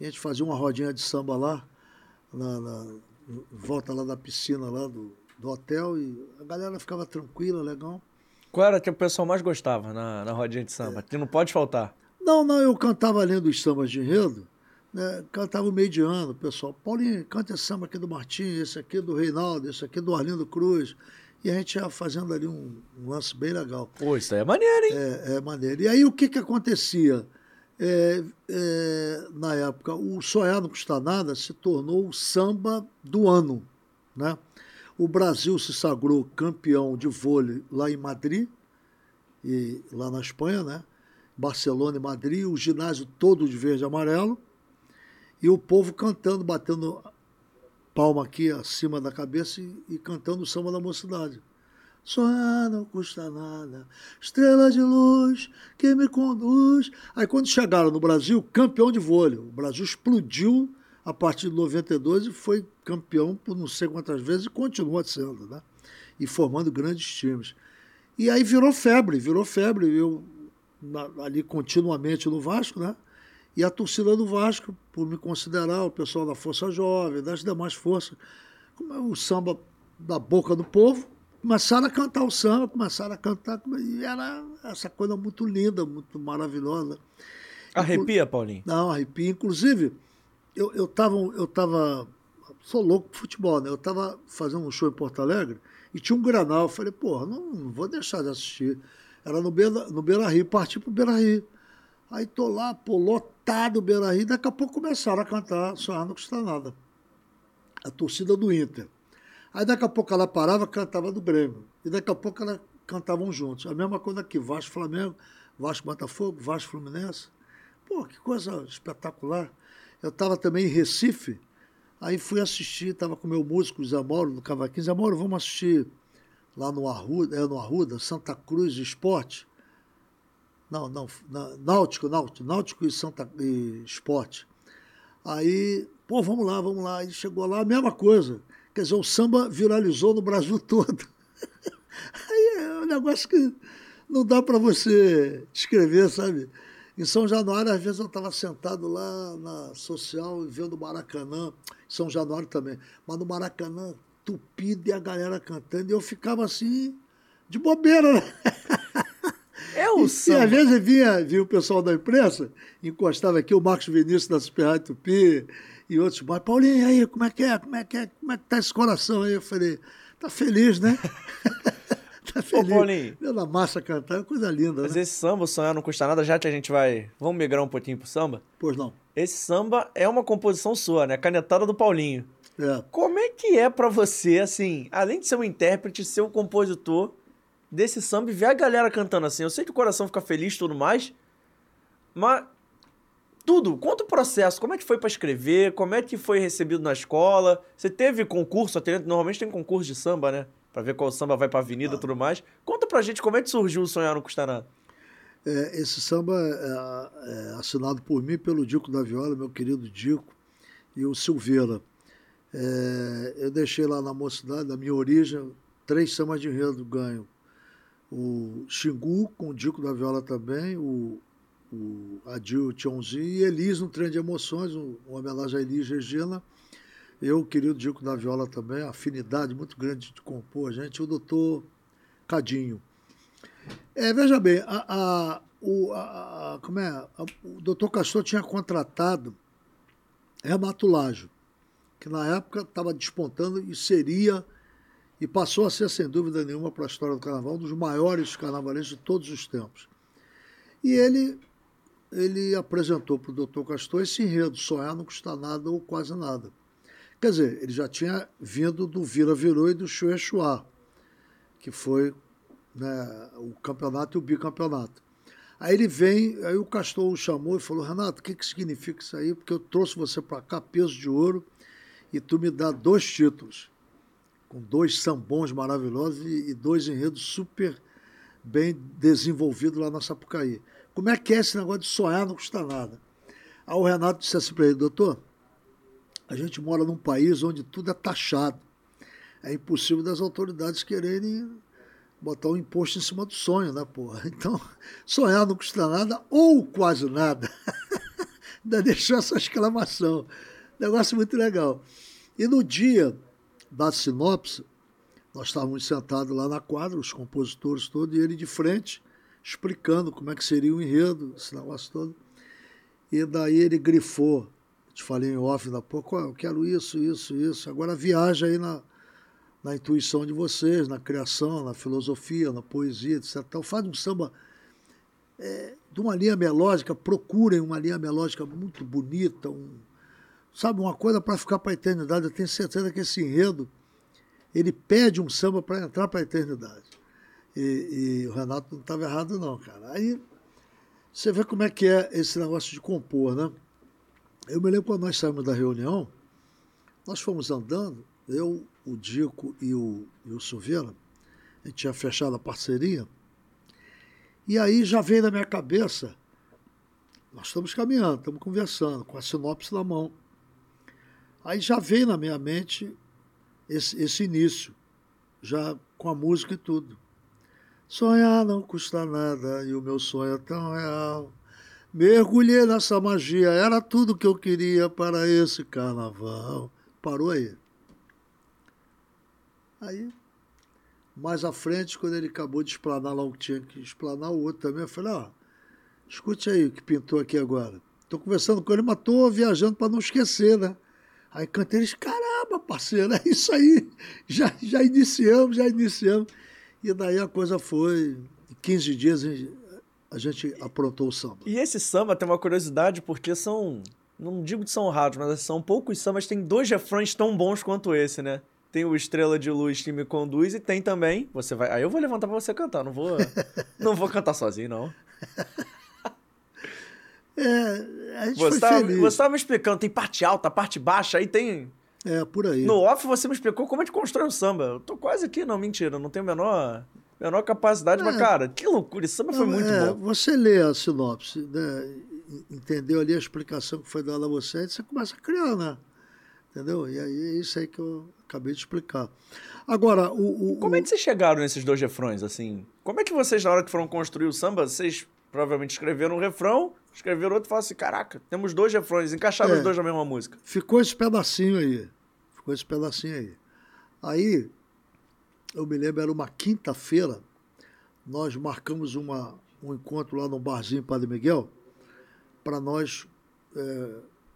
e a gente fazia uma rodinha de samba lá, na, na volta lá da piscina lá do, do hotel, e a galera ficava tranquila, legal. Qual era que o pessoal mais gostava na, na rodinha de samba? Que não pode faltar. Não, não, eu cantava além dos sambas de enredo, né, cantava o meio de ano, o pessoal, Paulinho, canta esse samba aqui do Martim, esse aqui do Reinaldo, esse aqui do Arlindo Cruz. E a gente ia fazendo ali um, um lance bem legal. Pô, isso aí é maneiro, hein? É, é maneiro. E aí o que, que acontecia? É, é, na época, o Sonhar Não Custa Nada se tornou o samba do ano. Né? O Brasil se sagrou campeão de vôlei lá em Madrid, e lá na Espanha, né? Barcelona e Madrid, o ginásio todo de verde e amarelo, e o povo cantando, batendo palma aqui acima da cabeça e, e cantando o samba da mocidade. Sonhar não custa nada, estrela de luz que me conduz. Aí quando chegaram no Brasil, campeão de vôlei, o Brasil explodiu a partir de 92 e foi campeão por não sei quantas vezes e continua sendo, né? E formando grandes times. E aí virou febre, virou febre. Eu ali continuamente no Vasco, né? E a torcida do Vasco, por me considerar o pessoal da Força Jovem, das demais forças, como é o samba da boca do povo, começaram a cantar o samba, começaram a cantar, e era essa coisa muito linda, muito maravilhosa. Arrepia, Paulinho? Não, arrepia. Inclusive, eu, eu, tava, eu tava, sou louco por futebol, né? Eu tava fazendo um show em Porto Alegre e tinha um granal. Eu falei, porra, não, não vou deixar de assistir. Era no Beira, no Beira Rio, parti pro Beira Rio. Aí tô lá, pô, lotado Beira Rio, daqui a pouco começaram a cantar Sonhar Não Custa Nada. A torcida do Inter. Aí daqui a pouco ela parava, cantava do Grêmio. E daqui a pouco elas cantavam juntos. A mesma coisa aqui, Vasco Flamengo, Vasco Botafogo, Vasco Fluminense. Pô, que coisa espetacular. Eu estava também em Recife, aí fui assistir, estava com meu músico Zé Mauro, do Cavaquinho. Zé Mauro, vamos assistir lá no Arruda, é no Arruda, Santa Cruz Esporte. Não, não, Náutico, Náutico, Náutico e Santa Esporte. Aí, pô, vamos lá, vamos lá. Aí chegou lá, a mesma coisa. Quer dizer, o samba viralizou no Brasil todo. Aí é um negócio que não dá para você descrever, sabe? Em São Januário, às vezes eu estava sentado lá na social vendo o Maracanã, São Januário também, mas no Maracanã, tupido e a galera cantando, e eu ficava assim, de bobeira, né? É o e, samba. E às vezes vinha, vinha o pessoal da imprensa, encostava aqui o Marcos Vinícius da Super Rádio Tupi e outros mais. Paulinho, aí, como é que é? Como é que é? Como é que tá esse coração aí? Eu falei, tá feliz, né? tá feliz. Ô, Paulinho. Vendo a massa cantar, é coisa linda, Mas né? esse samba, o sonhar não custa nada, já que a gente vai. Vamos migrar um pouquinho pro samba? Pois não. Esse samba é uma composição sua, né? Canetada do Paulinho. É. Como é que é pra você, assim, além de ser um intérprete, ser um compositor desse samba e ver a galera cantando assim? Eu sei que o coração fica feliz e tudo mais, mas tudo, conta o processo, como é que foi pra escrever, como é que foi recebido na escola, você teve concurso, normalmente tem concurso de samba, né? Pra ver qual samba vai pra avenida e tudo mais. Conta pra gente como é que surgiu o Sonhar Não Custa Nada. É, esse samba é, é assinado por mim, pelo Dico da Viola, meu querido Dico, e o Silveira. É, eu deixei lá na mocidade, da minha origem, três sambas de enredo ganho. O Xingu, com o Dico da Viola também, o, o Adil Tionzinho e Elis no Trem de Emoções, um, uma homenagem a Elis Regina. Eu, querido Dico da Viola também, afinidade muito grande de compor a gente, o doutor Cadinho. É, veja bem, a, a- o, a- como é, a- o doutor Castor tinha contratado Renato que na época estava despontando e seria, e passou a ser, sem dúvida nenhuma, para a história do carnaval, um dos maiores carnavalistas de todos os tempos. E ele, ele apresentou para o doutor Castor esse enredo, sonhar não custa nada ou quase nada. Quer dizer, ele já tinha vindo do Vira Virou e do Chue que foi né, o campeonato e o bicampeonato. Aí ele vem, aí o Castor o chamou e falou: Renato, o que, que significa isso aí? Porque eu trouxe você para cá, peso de ouro, e tu me dá dois títulos, com dois sambons maravilhosos e, e dois enredos super bem desenvolvidos lá na Sapucaí. Como é que é esse negócio de sonhar não custa nada? Aí o Renato disse assim para ele: Doutor, a gente mora num país onde tudo é taxado. é impossível das autoridades quererem botar um imposto em cima do sonho, né, porra? Então, sonhar não custa nada ou quase nada. Ainda deixou essa exclamação. Negócio muito legal. E no dia da sinopse, nós estávamos sentados lá na quadra, os compositores todos, e ele de frente, explicando como é que seria o enredo, esse negócio todo. E daí ele grifou, te falei em off da pouco, eu quero isso, isso, isso. Agora viaja aí na, na intuição de vocês, na criação, na filosofia, na poesia, etc. Então faz um samba é, de uma linha melódica, procurem uma linha melódica muito bonita, um, sabe, uma coisa para ficar para a eternidade. Eu tenho certeza que esse enredo ele pede um samba para entrar para a eternidade. E, e, o Renato não estava errado, não, cara. Aí você vê como é que é esse negócio de compor, né? Eu me lembro quando nós saímos da reunião, nós fomos andando, eu, o Dico e o, e o Silveira, a gente tinha fechado a parceria, e aí já veio na minha cabeça, nós estamos caminhando, estamos conversando, com a sinopse na mão. Aí já veio na minha mente esse, esse início, já com a música e tudo. Sonhar não custa nada e o meu sonho é tão real. Mergulhei nessa magia, era tudo que eu queria para esse carnaval. Parou aí. Aí, mais à frente, quando ele acabou de explanar lá o que tinha que explanar, o outro também, eu falei, ó, escute aí o que pintou aqui agora. Estou conversando com ele, mas estou viajando para não esquecer, né? Aí cantei eles, caramba, parceiro, é isso aí. Já, já iniciamos, já iniciamos. E daí a coisa foi. Em 15 dias a gente aprontou o samba. E esse samba tem uma curiosidade, porque são. Não digo que são raros, mas são poucos sambas, tem dois refrões tão bons quanto esse, né? Tem o Estrela de Luz que me conduz e tem também. Você vai. Aí eu vou levantar pra você cantar, não vou. não vou cantar sozinho, não. É, a gente você foi tava. Você estava me explicando, tem parte alta, parte baixa, aí tem. É, por aí. No off você me explicou como a gente constrói um samba. Eu tô quase aqui, não, mentira, não tenho a menor, menor capacidade, mas, É. cara, que loucura, esse samba foi Não, muito é, bom. Você lê a sinopse, né? entendeu ali a explicação que foi dada a você, aí você começa a criar, né? Entendeu? E aí é isso aí que eu acabei de explicar. Agora, o. o Como é que vocês chegaram nesses dois refrões, assim? Como é que vocês, na hora que foram construir o samba, vocês provavelmente escreveram um refrão, escreveram outro e falaram assim, caraca, temos dois refrões, encaixaram É. os dois na mesma música. Ficou esse pedacinho aí. Ficou esse pedacinho aí. Aí, eu me lembro, era uma quinta-feira, nós marcamos uma, um encontro lá no barzinho Padre Miguel, para nós é,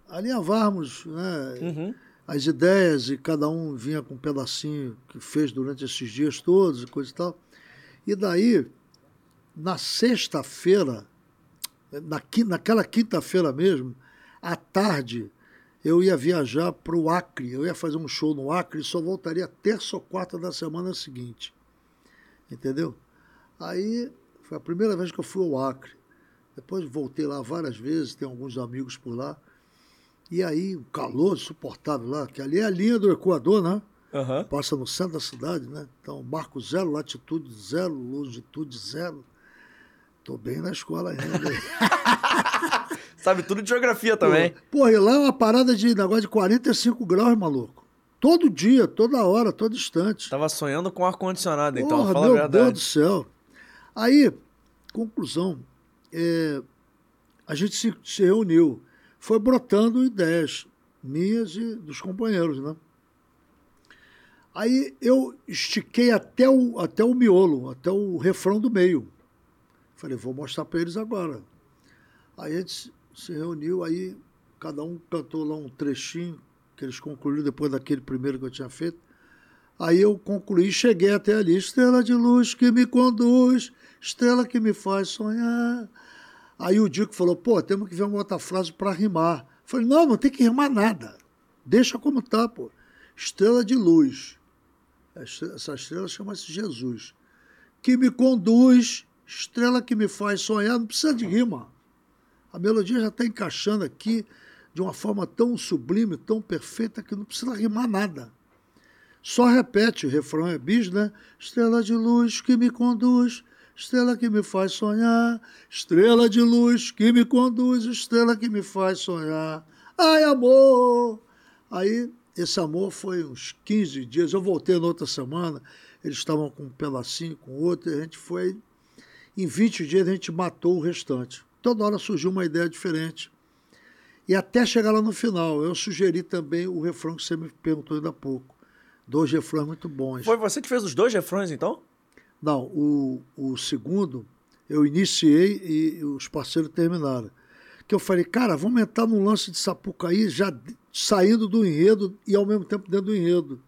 alinhavarmos né, Uhum. as ideias e cada um vinha com um pedacinho que fez durante esses dias todos e coisa e tal. E daí, na sexta-feira, na, naquela quinta-feira mesmo, à tarde, eu ia viajar para o Acre. Eu ia fazer um show no Acre e só voltaria terça ou quarta da semana seguinte. Entendeu? Aí foi a primeira vez que eu fui ao Acre. Depois voltei lá várias vezes, tenho alguns amigos por lá. E aí, um calor insuportável lá, que ali é a linha do Equador, né? Aham. Passa no centro da cidade, né? Então, marco zero, latitude zero, longitude zero. Tô bem na escola ainda. Sabe tudo de geografia também. Pô, e lá é uma parada de negócio de 45 graus, maluco. Todo dia, toda hora, todo instante. Tava sonhando com ar-condicionado, então, Porra, fala a meu verdade. Deus do céu. Aí, conclusão, é, a gente se, se reuniu. Foi brotando ideias minhas e dos companheiros, né? Aí eu estiquei até o, até o miolo, até o refrão do meio. Falei, vou mostrar para eles agora. Aí a gente se- reuniu, aí cada um cantou lá um trechinho que eles concluíram depois daquele primeiro que eu tinha feito. Aí eu concluí, cheguei até ali, estrela de luz que me conduz, estrela que me faz sonhar. Aí o Dico falou, pô, temos que ver uma outra frase para rimar. Falei, não, não tem que rimar nada. Deixa como tá, pô. Estrela de luz. Essa estrela chama-se Jesus. Que me conduz, estrela que me faz sonhar, não precisa de rima. A melodia já está encaixando aqui de uma forma tão sublime, tão perfeita, que não precisa rimar nada. Só repete, o refrão é bis, né? Estrela de luz que me conduz, estrela que me faz sonhar, estrela de luz que me conduz, estrela que me faz sonhar. Ai, amor! Aí esse amor foi uns 15 dias. Eu voltei na outra semana, eles estavam com um pedacinho, com outro, e a gente foi. Em 20 dias a gente matou o restante. Toda hora surgiu uma ideia diferente. E até chegar lá no final, eu sugeri também o refrão que você me perguntou ainda há pouco. Dois refrões muito bons. Foi você que fez os dois refrões, então? Não, o, o segundo eu iniciei e os parceiros terminaram. Que eu falei, cara, vamos entrar num lance de Sapucaí já saindo do enredo e ao mesmo tempo dentro do enredo.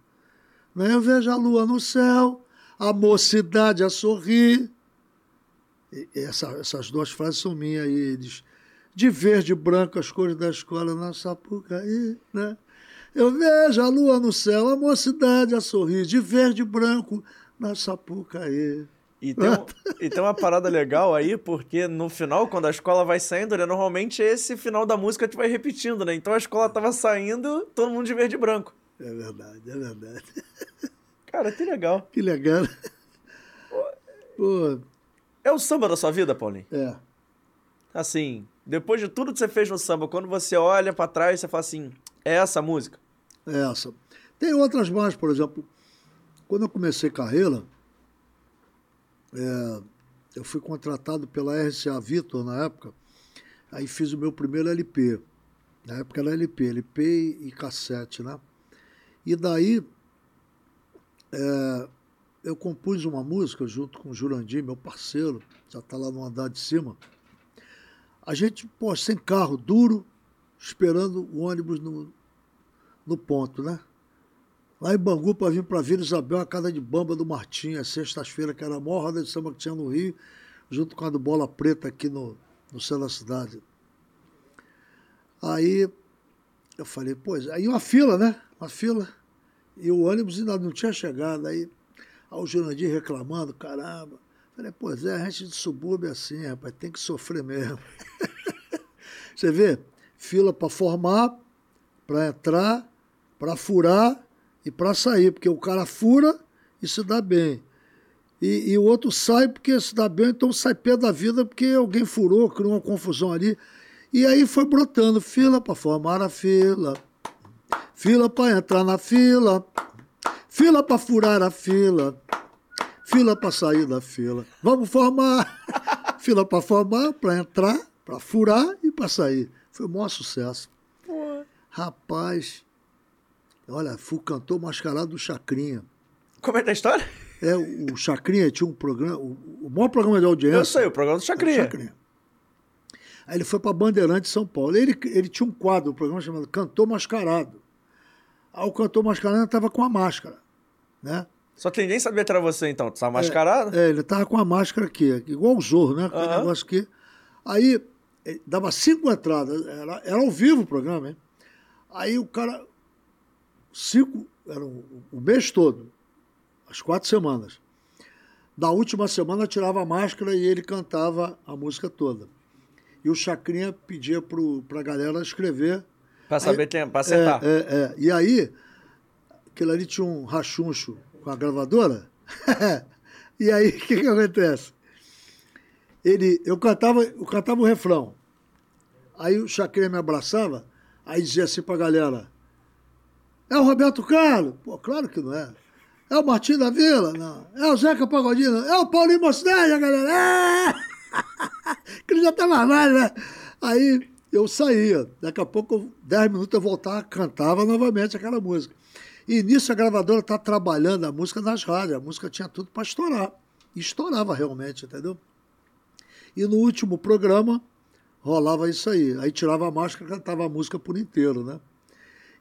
Né? Eu vejo a lua no céu, a mocidade a sorrir. Essa, essas duas frases são minhas. E eles, de verde e branco as cores da escola na Sapucaí, né? Eu vejo a lua no céu, a mocidade a sorrir, de verde e branco na Sapucaí. E tem, um, e tem uma parada legal aí, porque no final, quando a escola vai saindo, né, normalmente esse final da música gente vai repetindo, né? Então a escola tava saindo, todo mundo de verde e branco. É verdade, é verdade. Cara, que legal. Que legal. Pô. É o samba da sua vida, Paulinho? É. Assim, depois de tudo que você fez no samba, quando você olha para trás, você fala assim, é essa a música? É essa. Tem outras mais, por exemplo, quando eu comecei carreira, é, eu fui contratado pela RCA Vitor na época, aí fiz o meu primeiro LP. Na época era LP, LP e cassete, né? E daí é, eu compus uma música junto com o Jurandir, meu parceiro, já está lá no andar de cima. A gente, pô, sem carro, duro, esperando o ônibus no, no ponto, né? Lá em Bangu, para vir para Vila Isabel, a casa de bamba do Martim, às sextas-feiras, que era a maior roda de samba que tinha no Rio, junto com a do Bola Preta aqui no, no céu da cidade. Aí eu falei, pois, aí uma fila, né? Uma fila. E o ônibus ainda não tinha chegado. Aí, aí o Jurandir reclamando, caramba. Falei, pois é, a gente de subúrbio é assim, rapaz, tem que sofrer mesmo. Você vê, fila para formar, para entrar, para furar e para sair, porque o cara fura e se dá bem. E, e, o outro sai porque se dá bem, então sai pé da vida porque alguém furou, criou uma confusão ali. E aí foi brotando fila para formar a fila, fila para entrar na fila, fila para furar a fila, fila para sair da fila. Vamos formar! fila para formar, para entrar, para furar e para sair. Foi o maior sucesso. Rapaz, Olha, fui cantor mascarado do Chacrinha. Como é que é a história? É, o Chacrinha tinha um programa, o, o maior programa de audiência. Eu sei, o programa do Chacrinha. Chacrinha. Aí ele foi para Bandeirante de São Paulo. Ele, ele tinha um quadro, um programa chamado Cantor Mascarado. Aí o cantor mascarado estava com a máscara, né? Só que ninguém sabia que era você, então. Tu estava mascarado? É, é ele estava com a máscara aqui, igual o Zorro, né? Com uhum. negócio aqui. Aí, dava cinco entradas, era, era ao vivo o programa, hein? Aí o cara, cinco, era o mês todo, as quatro semanas. Da última semana tirava a máscara e ele cantava a música toda. E o Chacrinha pedia para a galera escrever. Para saber aí, quem, para acertar. É, é, é. E aí, aquele ali tinha um rachuncho com a gravadora. e aí, o que, que acontece? Ele, eu cantava, eu cantava o refrão. Aí o Chacrinha me abraçava, aí dizia assim para a galera: é o Roberto Carlos? Pô, claro que não é. É o Martim da Vila? Não. É o Zeca Pagodinho? É o Paulinho Mocidade, galera? É! que ele já estava mais, né? Aí eu saía. Daqui a pouco, 10 minutos, eu voltava, cantava novamente aquela música. E nisso a gravadora está trabalhando a música nas rádios. A música tinha tudo para estourar. E estourava realmente, entendeu? E no último programa rolava isso aí. Aí tirava a máscara e cantava a música por inteiro, né?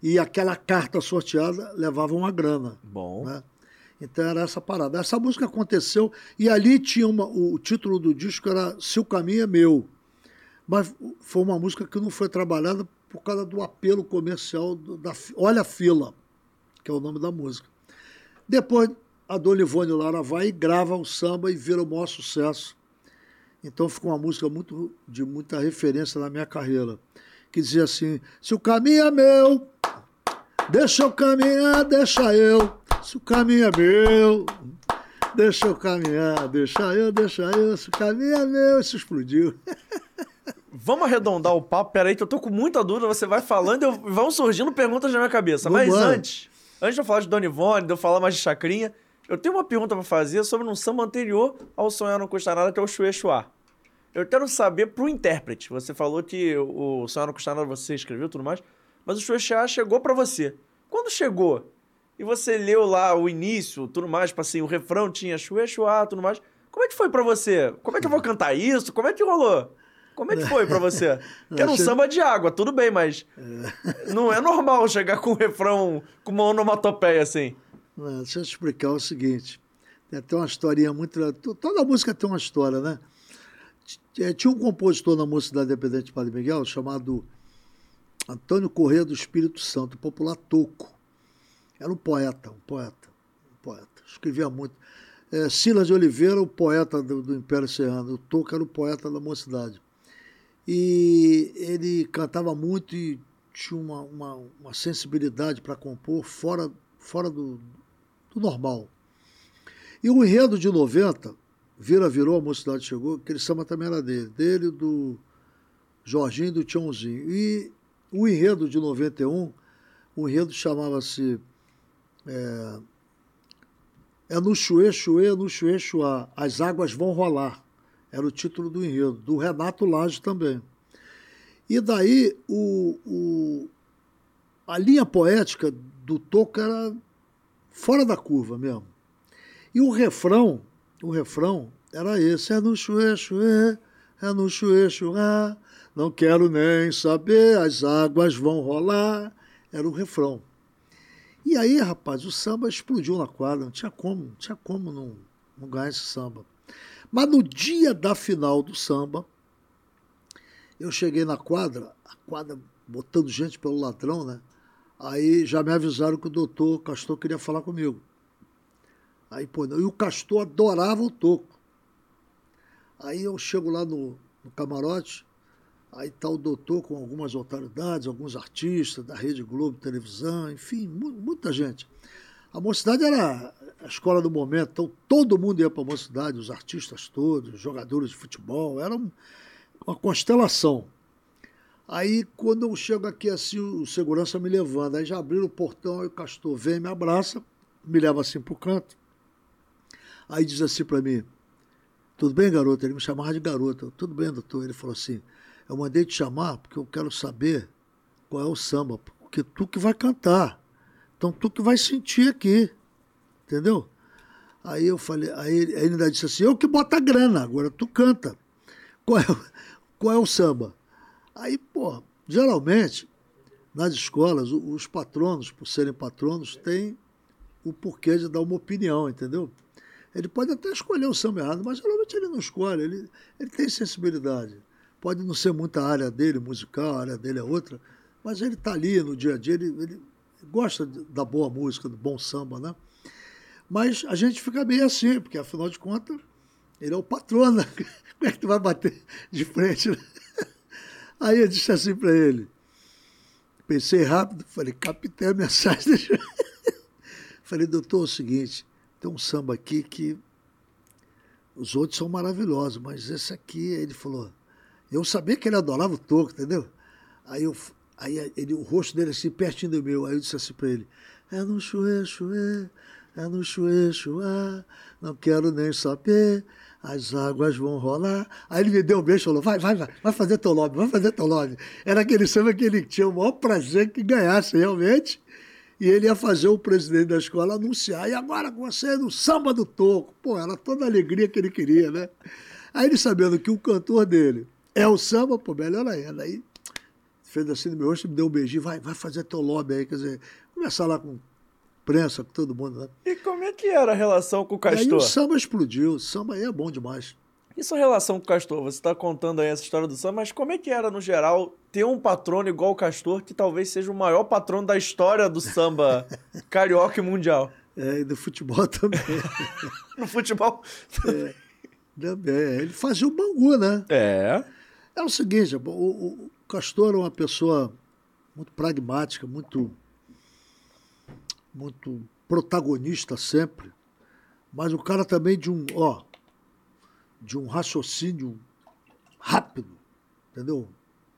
e aquela carta sorteada levava uma grana. Bom. Né? Então era essa parada. Essa música aconteceu e ali tinha uma, o título do disco era Se o Caminho é Meu. Mas foi uma música que não foi trabalhada por causa do apelo comercial da Olha a Fila, que é o nome da música. Depois a Dona Ivone Lara vai e grava o samba e vira o maior sucesso. Então ficou uma música muito, de muita referência na minha carreira. Que dizia assim: Se o caminho é meu, Deixa eu caminhar, deixa eu. Se o caminho é meu, deixa eu caminhar, deixa eu, deixa eu. Se o caminho é meu, isso explodiu. Vamos arredondar o papo. Peraí, que eu tô com muita dúvida. Você vai falando e vão surgindo perguntas na minha cabeça. Mas Vambora. antes, antes de eu falar de Dona Ivone, de eu falar mais de Chacrinha, eu tenho uma pergunta pra fazer sobre um samba anterior ao Sonhar Não Custa Nada, que é o Chue Chua. Eu quero saber pro intérprete. Você falou que o Sonhar Não Custa Nada você escreveu tudo mais, mas o Chue Chua chegou pra você. Quando chegou e você leu lá o início, tudo mais, tipo assim, o refrão tinha Chue Chua, tudo mais, como é que foi pra você? Como é que eu vou cantar isso? Como é que rolou? Como é que foi pra você? Que era um samba de água, tudo bem, mas não é normal chegar com um refrão com uma onomatopeia assim. Não, deixa eu te explicar o seguinte. Tem até uma historinha muito. Toda música tem uma história, né? T- Tinha um compositor na Mocidade Independente de Padre Miguel chamado Antônio Corrêa do Espírito Santo, popular Toco. Era um poeta, um poeta, um poeta. Escrevia muito. É, Silas de Oliveira, o poeta do, do Império Serrano. O Toco era o poeta da Mocidade. E ele cantava muito e tinha uma, uma, uma sensibilidade para compor fora, fora do, do normal. E o enredo de 90, Vira Virou, a Mocidade Chegou, aquele samba também era dele, dele, do Jorginho e do Tiãozinho. E o enredo de 91, o enredo chamava-se é, é no Chuê, Chuê, no Chuê, Chuá, As Águas Vão Rolar. Era o título do enredo, do Renato Lage também. E daí o, o, a linha poética do Toco era fora da curva mesmo. E o refrão, o refrão era esse, é no chuê, chuê, é no chuê, chuá, não quero nem saber, as águas vão rolar. Era o refrão. E aí, rapaz, o samba explodiu na quadra, não tinha como, não tinha como não, não ganhar esse samba. Mas no dia da final do samba, eu cheguei na quadra, a quadra botando gente pelo ladrão, né? Aí já me avisaram que o doutor Castor queria falar comigo. Aí, pô, e o Castor adorava o toco. Aí eu chego lá no, no camarote, aí tá o doutor com algumas autoridades, alguns artistas da Rede Globo, televisão, enfim, mu muita gente. A mocidade era a escola do momento, então todo mundo ia para a mocidade, os artistas todos, os jogadores de futebol, era um, uma constelação. Aí, quando eu chego aqui assim, o segurança me levando, aí já abriram o portão, aí o Castor vem, me abraça, me leva assim pro canto. Aí diz assim para mim, tudo bem, garoto? Ele me chamava de garoto. Tudo bem, doutor. Ele falou assim, eu mandei te chamar porque eu quero saber qual é o samba, porque tu que vai cantar. Então tu que vai sentir aqui, entendeu? Aí eu falei, aí ele, ainda disse assim, eu que boto a grana, agora tu canta. Qual é, qual é o samba? Aí, pô, geralmente, nas escolas, os patronos, por serem patronos, têm o porquê de dar uma opinião, entendeu? Ele pode até escolher o samba errado, mas geralmente ele não escolhe, ele, ele tem sensibilidade. Pode não ser muita área dele, musical, a área dele é outra, mas ele está ali no dia a dia, ele, ele gosta da boa música, do bom samba, né? Mas a gente fica meio assim, porque afinal de contas, ele é o patrono, né? Como é que tu vai bater de frente? né? Aí eu disse assim para ele, pensei rápido, falei, captei a mensagem. Falei, doutor, é o seguinte, tem um samba aqui que os outros são maravilhosos, mas esse aqui, ele falou, eu sabia que ele adorava o toco, entendeu? Aí, eu, aí ele, o rosto dele assim, pertinho do meu, aí eu disse assim para ele, é no chuê, chuê, é no chuê, chuá, não quero nem saber, as águas vão rolar. Aí ele me deu um beijo e falou, vai, vai, vai, vai fazer teu lobby, vai fazer teu lobby. Era aquele samba que ele tinha o maior prazer que ganhasse realmente, e ele ia fazer o presidente da escola anunciar, e agora com você no samba do toco. Pô, era toda a alegria que ele queria, né? Aí ele sabendo que o cantor dele é o samba, pô, melhor ainda. Aí fez assim no meu rosto, me deu um beijinho, vai, vai fazer teu lobby aí, quer dizer, começar lá com prensa, com todo mundo, né? E como é que era a relação com o E aí Castor? o samba explodiu, o samba aí é bom demais. E sua relação com o Castor? Você tá contando aí essa história do samba, mas como é que era, no geral, ter um patrono igual o Castor, que talvez seja o maior patrono da história do samba carioca e mundial? É, e do futebol também. No futebol. também. Ele fazia o bangu, né? É. É o seguinte, o, o, o Castor é uma pessoa muito pragmática, muito, muito protagonista sempre, mas o cara também de um, ó, de um raciocínio rápido, entendeu?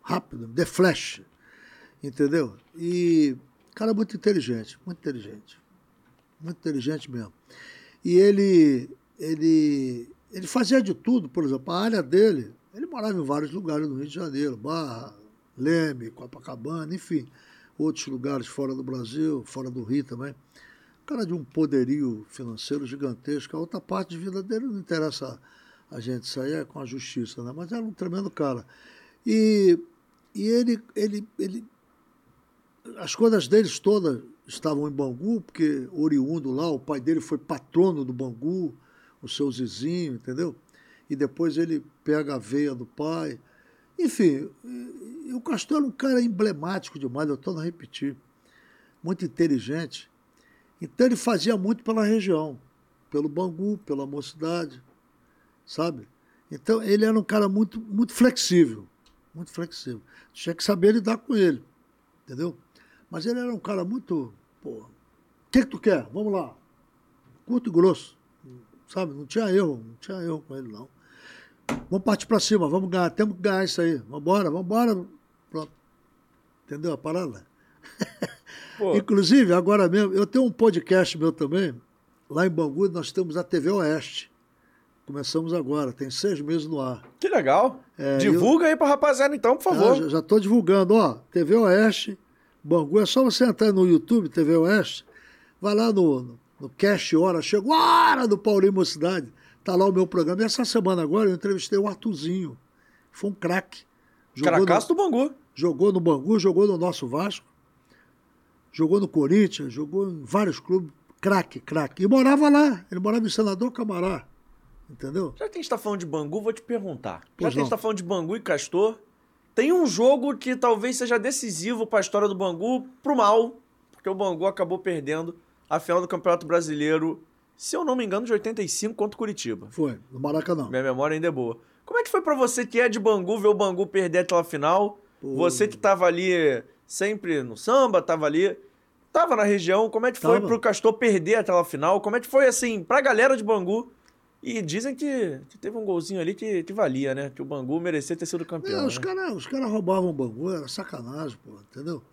Rápido, The Flash, entendeu? E cara muito inteligente, muito inteligente, muito inteligente mesmo. E ele, ele, ele fazia de tudo, por exemplo, a área dele, ele morava em vários lugares no Rio de Janeiro, Barra, Leme, Copacabana, enfim, outros lugares fora do Brasil, fora do Rio também. Cara de um poderio financeiro gigantesco. A outra parte de vida dele não interessa a gente, aí é com a justiça, né? Mas era um tremendo cara. E, e ele, ele, ele. As coisas deles todas estavam em Bangu, porque oriundo lá, o pai dele foi patrono do Bangu, o seu Zizinho, entendeu? E depois ele pega a veia do pai. Enfim, o Castor era um cara emblemático demais, eu estou a repetir. Muito inteligente. Então ele fazia muito pela região, pelo Bangu, pela mocidade, sabe? Então ele era um cara muito, muito flexível, muito flexível. Tinha que saber lidar com ele, entendeu? Mas ele era um cara muito, pô, o que, que tu quer? Vamos lá. Curto e grosso, sabe? Não tinha erro, não tinha erro com ele, não. Vamos partir para cima, vamos ganhar, temos que ganhar isso aí. Vamos embora. Pronto. Entendeu a parada? Inclusive, agora mesmo, eu tenho um podcast meu também, lá em Bangu, nós temos a TV Oeste. Começamos agora, tem seis meses no ar. Que legal. É, Divulga eu... aí pra rapaziada então, por favor. É, já estou divulgando, ó, TV Oeste, Bangu, é só você entrar no YouTube, TV Oeste, vai lá no, no, no Cast Hora, chegou a hora do Paulinho Mocidade, tá lá o meu programa. E essa semana agora eu entrevistei o Artuzinho, foi um craque. Caracaço do Bangu. Jogou no Bangu, jogou no nosso Vasco jogou no Corinthians, jogou em vários clubes, craque, craque. E morava lá, ele morava em Senador Camará, entendeu? Já que a gente está falando de Bangu, vou te perguntar. Pois Já que não. a gente está falando de Bangu e Castor, tem um jogo que talvez seja decisivo para a história do Bangu pro mal, porque o Bangu acabou perdendo a final do Campeonato Brasileiro, se eu não me engano, de 85 contra o Curitiba. Foi, no Maracanã. Minha memória ainda é boa. Como é que foi para você que é de Bangu ver o Bangu perder aquela final? Pô. Você que estava ali sempre no samba, estava ali Tava na região, como é que foi Tava. pro Castor perder aquela final? Como é que foi, assim, pra galera de Bangu? E dizem que, que teve um golzinho ali que, que, valia, né? Que o Bangu merecia ter sido campeão. É, os né? caras cara roubavam o Bangu, era sacanagem, pô, entendeu?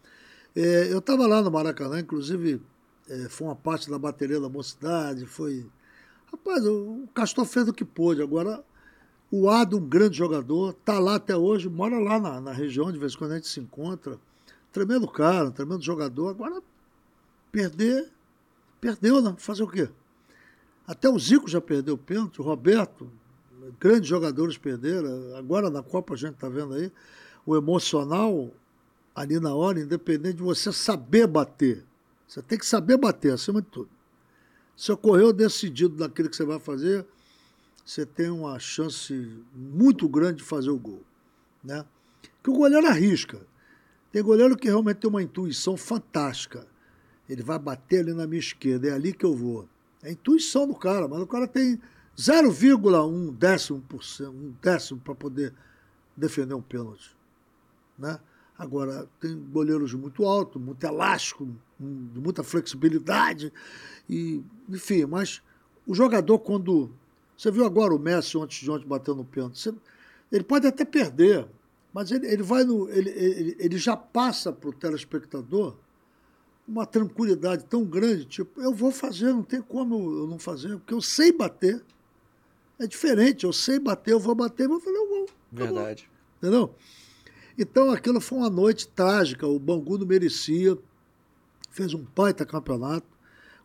É, eu tava lá no Maracanã, inclusive é, foi uma parte da bateria da mocidade, foi... Rapaz, o Castor fez o que pôde, agora o Ado, um grande jogador, tá lá até hoje, mora lá na, na região, de vez em quando a gente se encontra. Tremendo cara, tremendo jogador, agora Perder, perdeu, né? Fazer o quê? Até o Zico já perdeu o pênalti, o Roberto, grandes jogadores perderam. Agora na Copa a gente está vendo aí o emocional ali na hora, independente de você saber bater. Você tem que saber bater, acima de tudo. Se ocorreu decidido naquilo que você vai fazer, você tem uma chance muito grande de fazer o gol. Né? Que o goleiro arrisca. Tem goleiro que realmente tem uma intuição fantástica. Ele vai bater ali na minha esquerda, é ali que eu vou. É a intuição do cara, mas o cara tem 0,1 décimo, por cento, um décimo para poder defender um pênalti. Né? Agora, tem goleiros muito altos, muito elástico, de muita flexibilidade, e, enfim, mas o jogador, quando. Você viu agora o Messi ontem de ontem batendo no pênalti. Você, ele pode até perder, mas ele, ele vai no. Ele, ele, ele já passa para o telespectador uma tranquilidade tão grande, tipo, eu vou fazer, não tem como eu não fazer, porque eu sei bater. É diferente, eu sei bater, eu vou bater, vou fazer o gol. Verdade. Entendeu? Então aquilo foi uma noite trágica, o Bangu não merecia, fez um baita campeonato,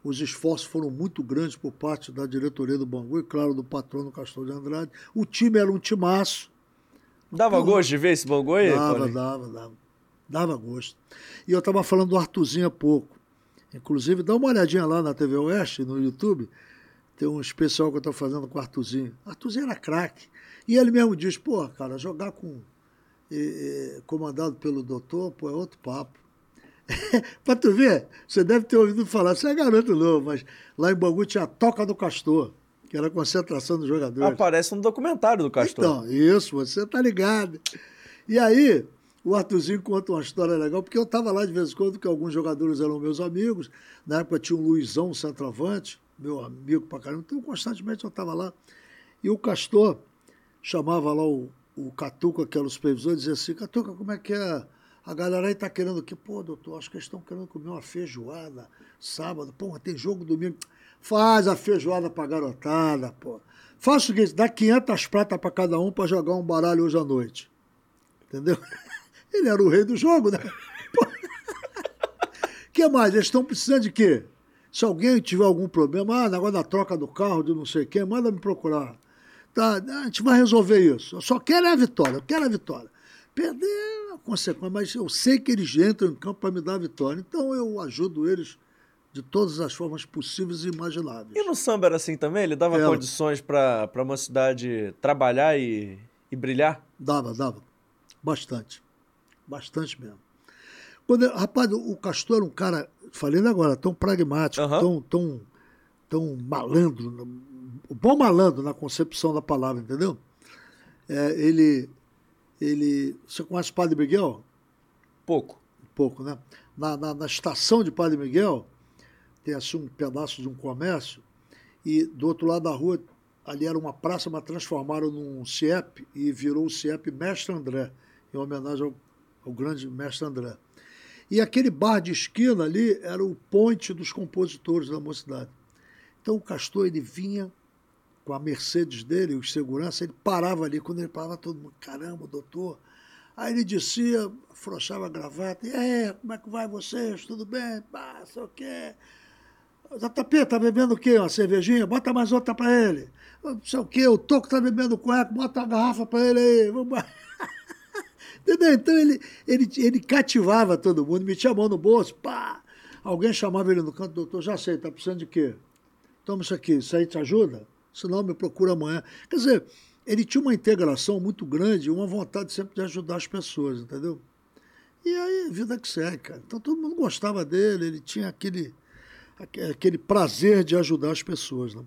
os esforços foram muito grandes por parte da diretoria do Bangu e, claro, do patrono Castor de Andrade. O time era um timaço. Dava então, gosto de ver esse Bangu aí? Dava, dava, dava dava gosto. E eu estava falando do Artuzinho há pouco. Inclusive, dá uma olhadinha lá na TV Oeste, no YouTube. Tem um especial que eu estou fazendo com o Artuzinho. Artuzinho era craque. E ele mesmo diz, pô, cara, jogar com. comandado pelo doutor, pô, é outro papo. pra tu ver, você deve ter ouvido falar, você é garoto novo, mas lá em Bangu tinha a Toca do Castor, que era a concentração dos jogadores. Aparece no documentário do Castor. Então, isso, você tá ligado. E aí, o Arthurzinho conta uma história legal, porque eu estava lá de vez em quando, que alguns jogadores eram meus amigos. Na época tinha o Luizão, centroavante, meu amigo pra caramba. Então, constantemente eu estava lá. E o Castor chamava lá o, o Catuca, que era o supervisor, dizia assim, Catuca, como é que é? A galera aí tá querendo que, pô, doutor, acho que eles estão querendo comer uma feijoada sábado, pô, tem jogo domingo. Faz a feijoada pra garotada, pô. Faz o seguinte, dá 500 pratas para cada um para jogar um baralho hoje à noite. Entendeu? Ele era o rei do jogo, né? O que mais? Eles estão precisando de quê? Se alguém tiver algum problema, ah, negócio da troca do carro, de não sei quem, manda me procurar. Tá, a gente vai resolver isso. Eu só quero a vitória, eu quero a vitória. Perder é consequência, mas eu sei que eles entram em campo para me dar a vitória. Então eu ajudo eles de todas as formas possíveis e imagináveis. E no samba era assim também? Ele dava condições para uma cidade trabalhar e, e brilhar? Dava, dava. Bastante. Bastante mesmo. Quando, rapaz, o Castor era um cara, falei agora, tão pragmático, uhum. tão, tão, tão malandro, bom malandro na concepção da palavra, entendeu? É, ele, ele. Você conhece o Padre Miguel? Pouco. Pouco, né? Na, na, na estação de Padre Miguel, tem assim um pedaço de um comércio, e do outro lado da rua, ali era uma praça, mas transformaram num CIEP e virou o CIEP Mestre André, em homenagem ao, ao grande Mestre André. E aquele bar de esquina ali era o ponte dos compositores da mocidade. Então o Castor ele vinha com a Mercedes dele, os segurança, ele parava ali, quando ele parava todo mundo, caramba, doutor. Aí ele descia, afrouxava a gravata, e aí, como é que vai vocês? Tudo bem? Pá, sei o quê. JP, tá bebendo o quê? Uma cervejinha? Bota mais outra para ele. Não sei o quê, o Toco tá bebendo cueca, bota a garrafa para ele aí. Vamos... Entendeu? Então ele, ele, ele cativava todo mundo, metia a mão no bolso, pá. Alguém chamava ele no canto, doutor, já sei, tá precisando de quê? Toma isso aqui, isso aí te ajuda? Senão me procura amanhã. Quer dizer, ele tinha uma integração muito grande, uma vontade sempre de ajudar as pessoas, entendeu? E aí, vida que segue, cara. Então todo mundo gostava dele, ele tinha aquele, aquele prazer de ajudar as pessoas, né?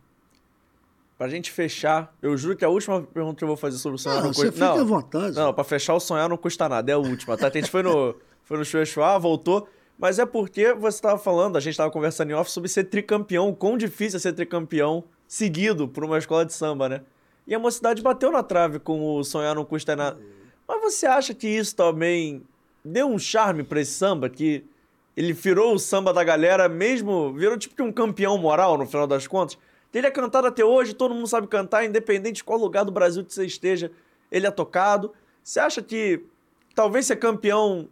Pra gente fechar, eu juro que a última pergunta que eu vou fazer sobre o sonhar ah, não custa... Não, à vontade. Não, pra fechar o sonhar não custa nada, é a última, tá? A gente foi no, foi no Chuechua, voltou, mas é porque você tava falando, a gente tava conversando em off sobre ser tricampeão, o quão difícil é ser tricampeão seguido por uma escola de samba, né? E a mocidade bateu na trave com o sonhar não custa nada. Mas você acha que isso também deu um charme para esse samba, que ele virou o samba da galera mesmo, virou tipo que um campeão moral no final das contas? Ele é cantado até hoje, todo mundo sabe cantar, independente de qual lugar do Brasil que você esteja, ele é tocado. Você acha que talvez ser campeão,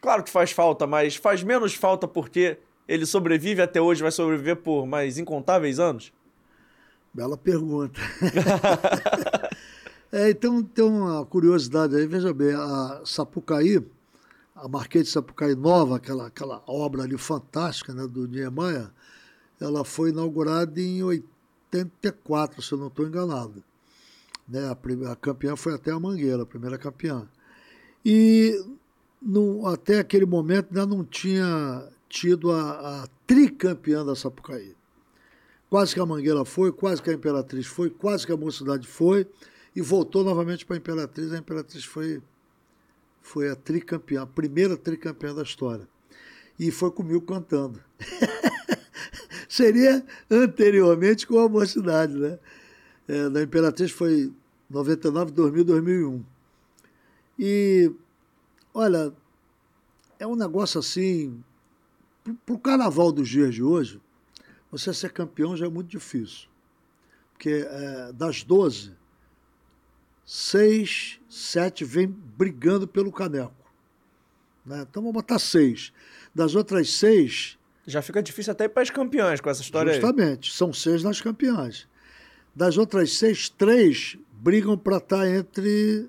claro que faz falta, mas faz menos falta porque ele sobrevive até hoje, vai sobreviver por mais incontáveis anos? Bela pergunta. é, então tem uma curiosidade aí, veja bem, a Sapucaí, a Marquês de Sapucaí Nova, aquela, aquela obra ali fantástica né, do Niemeyer, ela foi inaugurada em 84, se eu não estou enganado. Né? A, primeira, a campeã foi até a Mangueira, a primeira campeã. E no, até aquele momento ainda não tinha tido a, a tricampeã da Sapucaí. Quase que a Mangueira foi, quase que a Imperatriz foi, quase que a Mocidade foi, e voltou novamente para a Imperatriz. A Imperatriz foi, foi a tricampeã, a primeira tricampeã da história. E foi comigo cantando. seria anteriormente com a mocidade, né? É, da Imperatriz foi 99, 2000, 2001. E, olha, é um negócio assim. Para o carnaval dos dias de hoje, você ser campeão já é muito difícil. Porque é, das 12, seis, sete vem brigando pelo caneco. Né? Então vamos botar seis. Das outras seis, já fica difícil até para as campeãs com essa história Justamente, aí. são seis nas campeãs. Das outras seis, três brigam para estar tá entre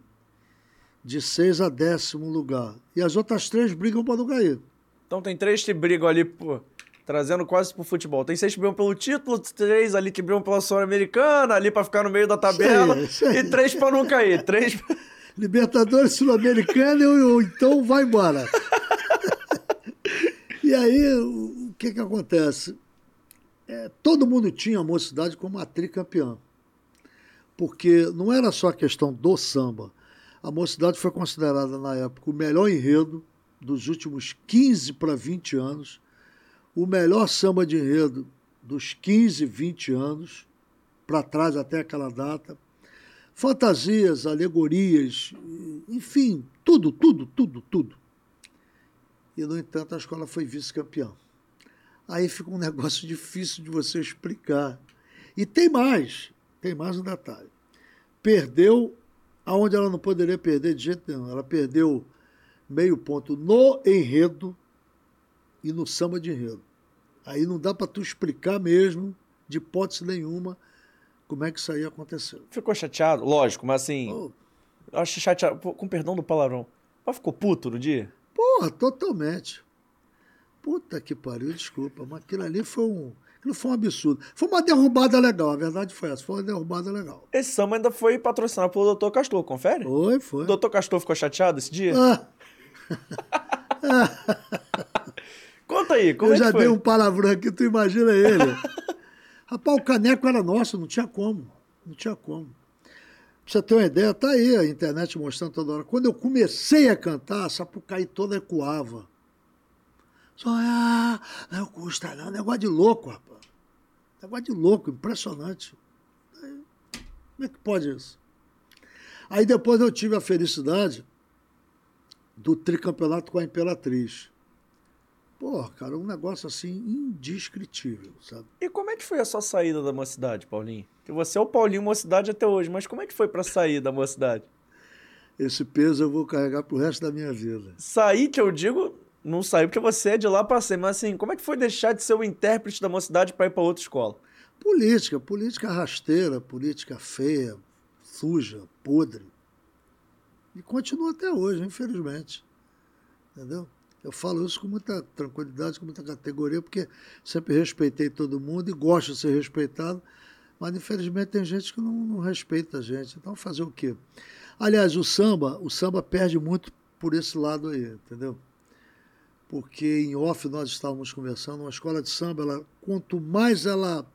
de seis a décimo lugar. E as outras três brigam para não cair. Então tem três que brigam ali, pô, trazendo quase pro futebol. Tem seis que brigam pelo título, três ali que brigam pela Sul-Americana, ali para ficar no meio da tabela, isso aí, isso aí. e três para não cair. Três... Libertadores Sul-Americana ou então vai embora. e aí, o que, que acontece? É, todo mundo tinha a mocidade como a tricampeã. Porque não era só a questão do samba. A mocidade foi considerada, na época, o melhor enredo dos últimos 15 para 20 anos, o melhor samba de enredo dos 15, 20 anos, para trás até aquela data. fantasias, alegorias, enfim, tudo, tudo, tudo, tudo. E, no entanto, a escola foi vice-campeã. Aí fica um negócio difícil de você explicar. E tem mais, tem mais um detalhe. Perdeu aonde ela não poderia perder de jeito nenhum. Ela perdeu meio ponto no enredo e no samba de enredo. Aí não dá para tu explicar mesmo, de hipótese nenhuma, como é que isso aí aconteceu. Ficou chateado? Lógico, mas assim. Oh. Acho chateado, com perdão do palavrão. Mas ficou puto no dia? Porra, totalmente. Puta que pariu, desculpa, mas aquilo ali foi um. Aquilo foi um absurdo. Foi uma derrubada legal, a verdade foi essa, foi uma derrubada legal. Esse samba ainda foi patrocinado pelo Dr. Castor, confere? Foi, foi. O Dr. Castor ficou chateado esse dia? Ah. Conta aí, como Eu é já dei um palavrão aqui, tu imagina ele. Rapaz, o caneco era nosso, não tinha como. Não tinha como. Pra você ter uma ideia, tá aí a internet mostrando toda hora. Quando eu comecei a cantar, a Sapucaí toda ecoava. Só, ah, não custa não. Negócio de louco, rapaz. Negócio de louco, impressionante. Como é que pode isso? Aí depois eu tive a felicidade do tricampeonato com a Imperatriz. Pô, cara, um negócio assim indescritível, sabe? E como é que foi a sua saída da mocidade, Paulinho? Que você é o Paulinho Mocidade até hoje, mas como é que foi pra sair da mocidade? Esse peso eu vou carregar pro resto da minha vida. Sair, que eu digo, não saiu porque você é de lá pra cima, mas assim, como é que foi deixar de ser o intérprete da mocidade pra ir pra outra escola? Política, política rasteira, política feia, suja, podre. E continua até hoje, infelizmente. Entendeu? Eu falo isso com muita tranquilidade, com muita categoria, porque sempre respeitei todo mundo e gosto de ser respeitado, mas infelizmente tem gente que não, não respeita a gente. Então fazer o quê? Aliás, o samba, o samba perde muito por esse lado aí, entendeu? Porque em off nós estávamos conversando, uma escola de samba, ela, quanto mais ela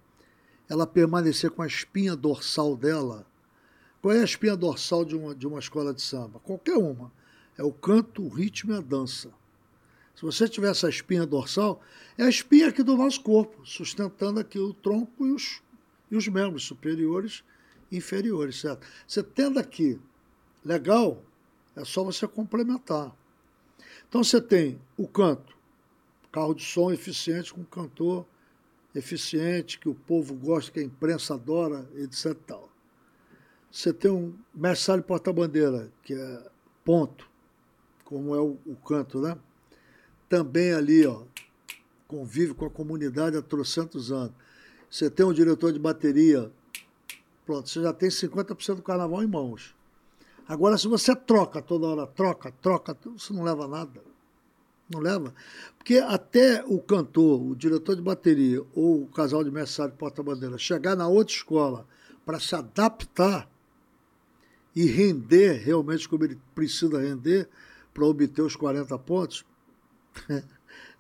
ela permanecer com a espinha dorsal dela. Qual é a espinha dorsal de uma, de uma escola de samba? Qualquer uma. É o canto, o ritmo e a dança. Se você tiver essa espinha dorsal, é a espinha aqui do nosso corpo, sustentando aqui o tronco e os, e os membros superiores e inferiores, certo? Você tendo aqui, legal, é só você complementar. Então você tem o canto, carro de som eficiente com cantor eficiente, que o povo gosta, que a imprensa adora, etc. Tal. Você tem um mestre porta-bandeira, que é ponto, como é o, o, canto, né? Também ali, ó, convive com a comunidade há trocentos anos. Você tem um diretor de bateria, pronto, você já tem 50% do carnaval em mãos. Agora, se você troca toda hora, troca, troca, você não leva nada. Não leva? Porque até o cantor, o diretor de bateria ou o casal de mestre porta-bandeira chegar na outra escola para se adaptar e render realmente como ele precisa render para obter os 40 pontos,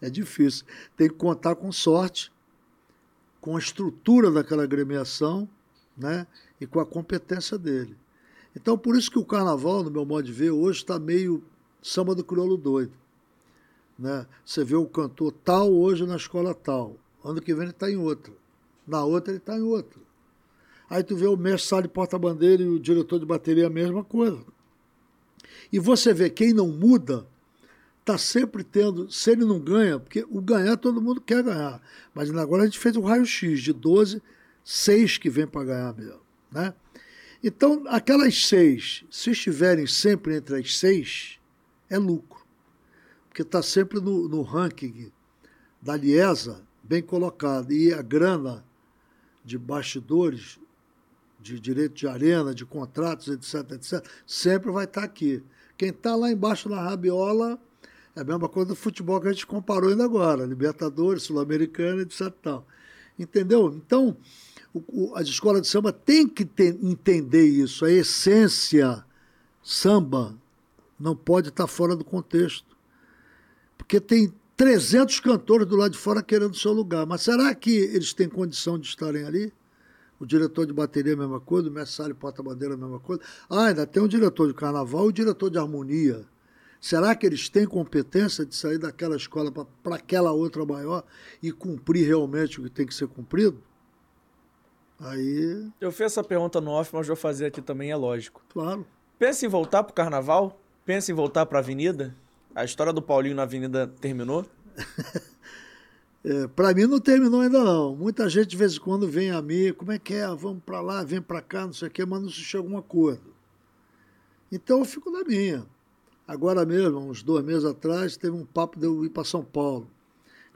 é difícil. Tem que contar com sorte, com a estrutura daquela agremiação né, e com a competência dele. Então, por isso que o carnaval, no meu modo de ver, hoje está meio samba do crioulo doido. Né? Você vê o cantor tal hoje na escola tal, ano que vem ele está em outra, na outra ele está em outra. Aí tu vê o mestre de porta-bandeira e o diretor de bateria a mesma coisa. E você vê quem não muda está sempre tendo, se ele não ganha, porque o ganhar todo mundo quer ganhar, mas agora a gente fez o raio-x de 12, 6 que vem para ganhar mesmo. Né? Então, aquelas seis, se estiverem sempre entre as seis, é lucro porque está sempre no, no, ranking da Liesa, bem colocado. E a grana de bastidores, de direito de arena, de contratos, etc, etc, sempre vai estar tá aqui. Quem está lá embaixo na rabiola é a mesma coisa do futebol que a gente comparou ainda agora, Libertadores, Sul-Americana, etc. Tal. Entendeu? Então, o, o, as escolas de samba têm que ter, entender isso. A essência samba não pode estar fora do contexto porque tem 300 cantores do lado de fora querendo seu lugar. Mas será que eles têm condição de estarem ali? O diretor de bateria a mesma coisa, o mestre porta-bandeira é a mesma coisa. Ah, ainda tem o diretor de carnaval e o diretor de harmonia. Será que eles têm competência de sair daquela escola para aquela outra maior e cumprir realmente o que tem que ser cumprido? Aí, Eu fiz essa pergunta no off, mas vou fazer aqui também, é lógico. claro. Pensa em voltar pro carnaval? Pensa em voltar pra avenida? A história do Paulinho na avenida terminou? É, para mim não terminou ainda não. Muita gente de vez em quando vem a mim, como é que é? Vamos para lá, vem para cá, não sei o quê, mas não se chega a um acordo. Então eu fico na minha. Agora mesmo, uns dois meses atrás, teve um papo de eu ir para São Paulo,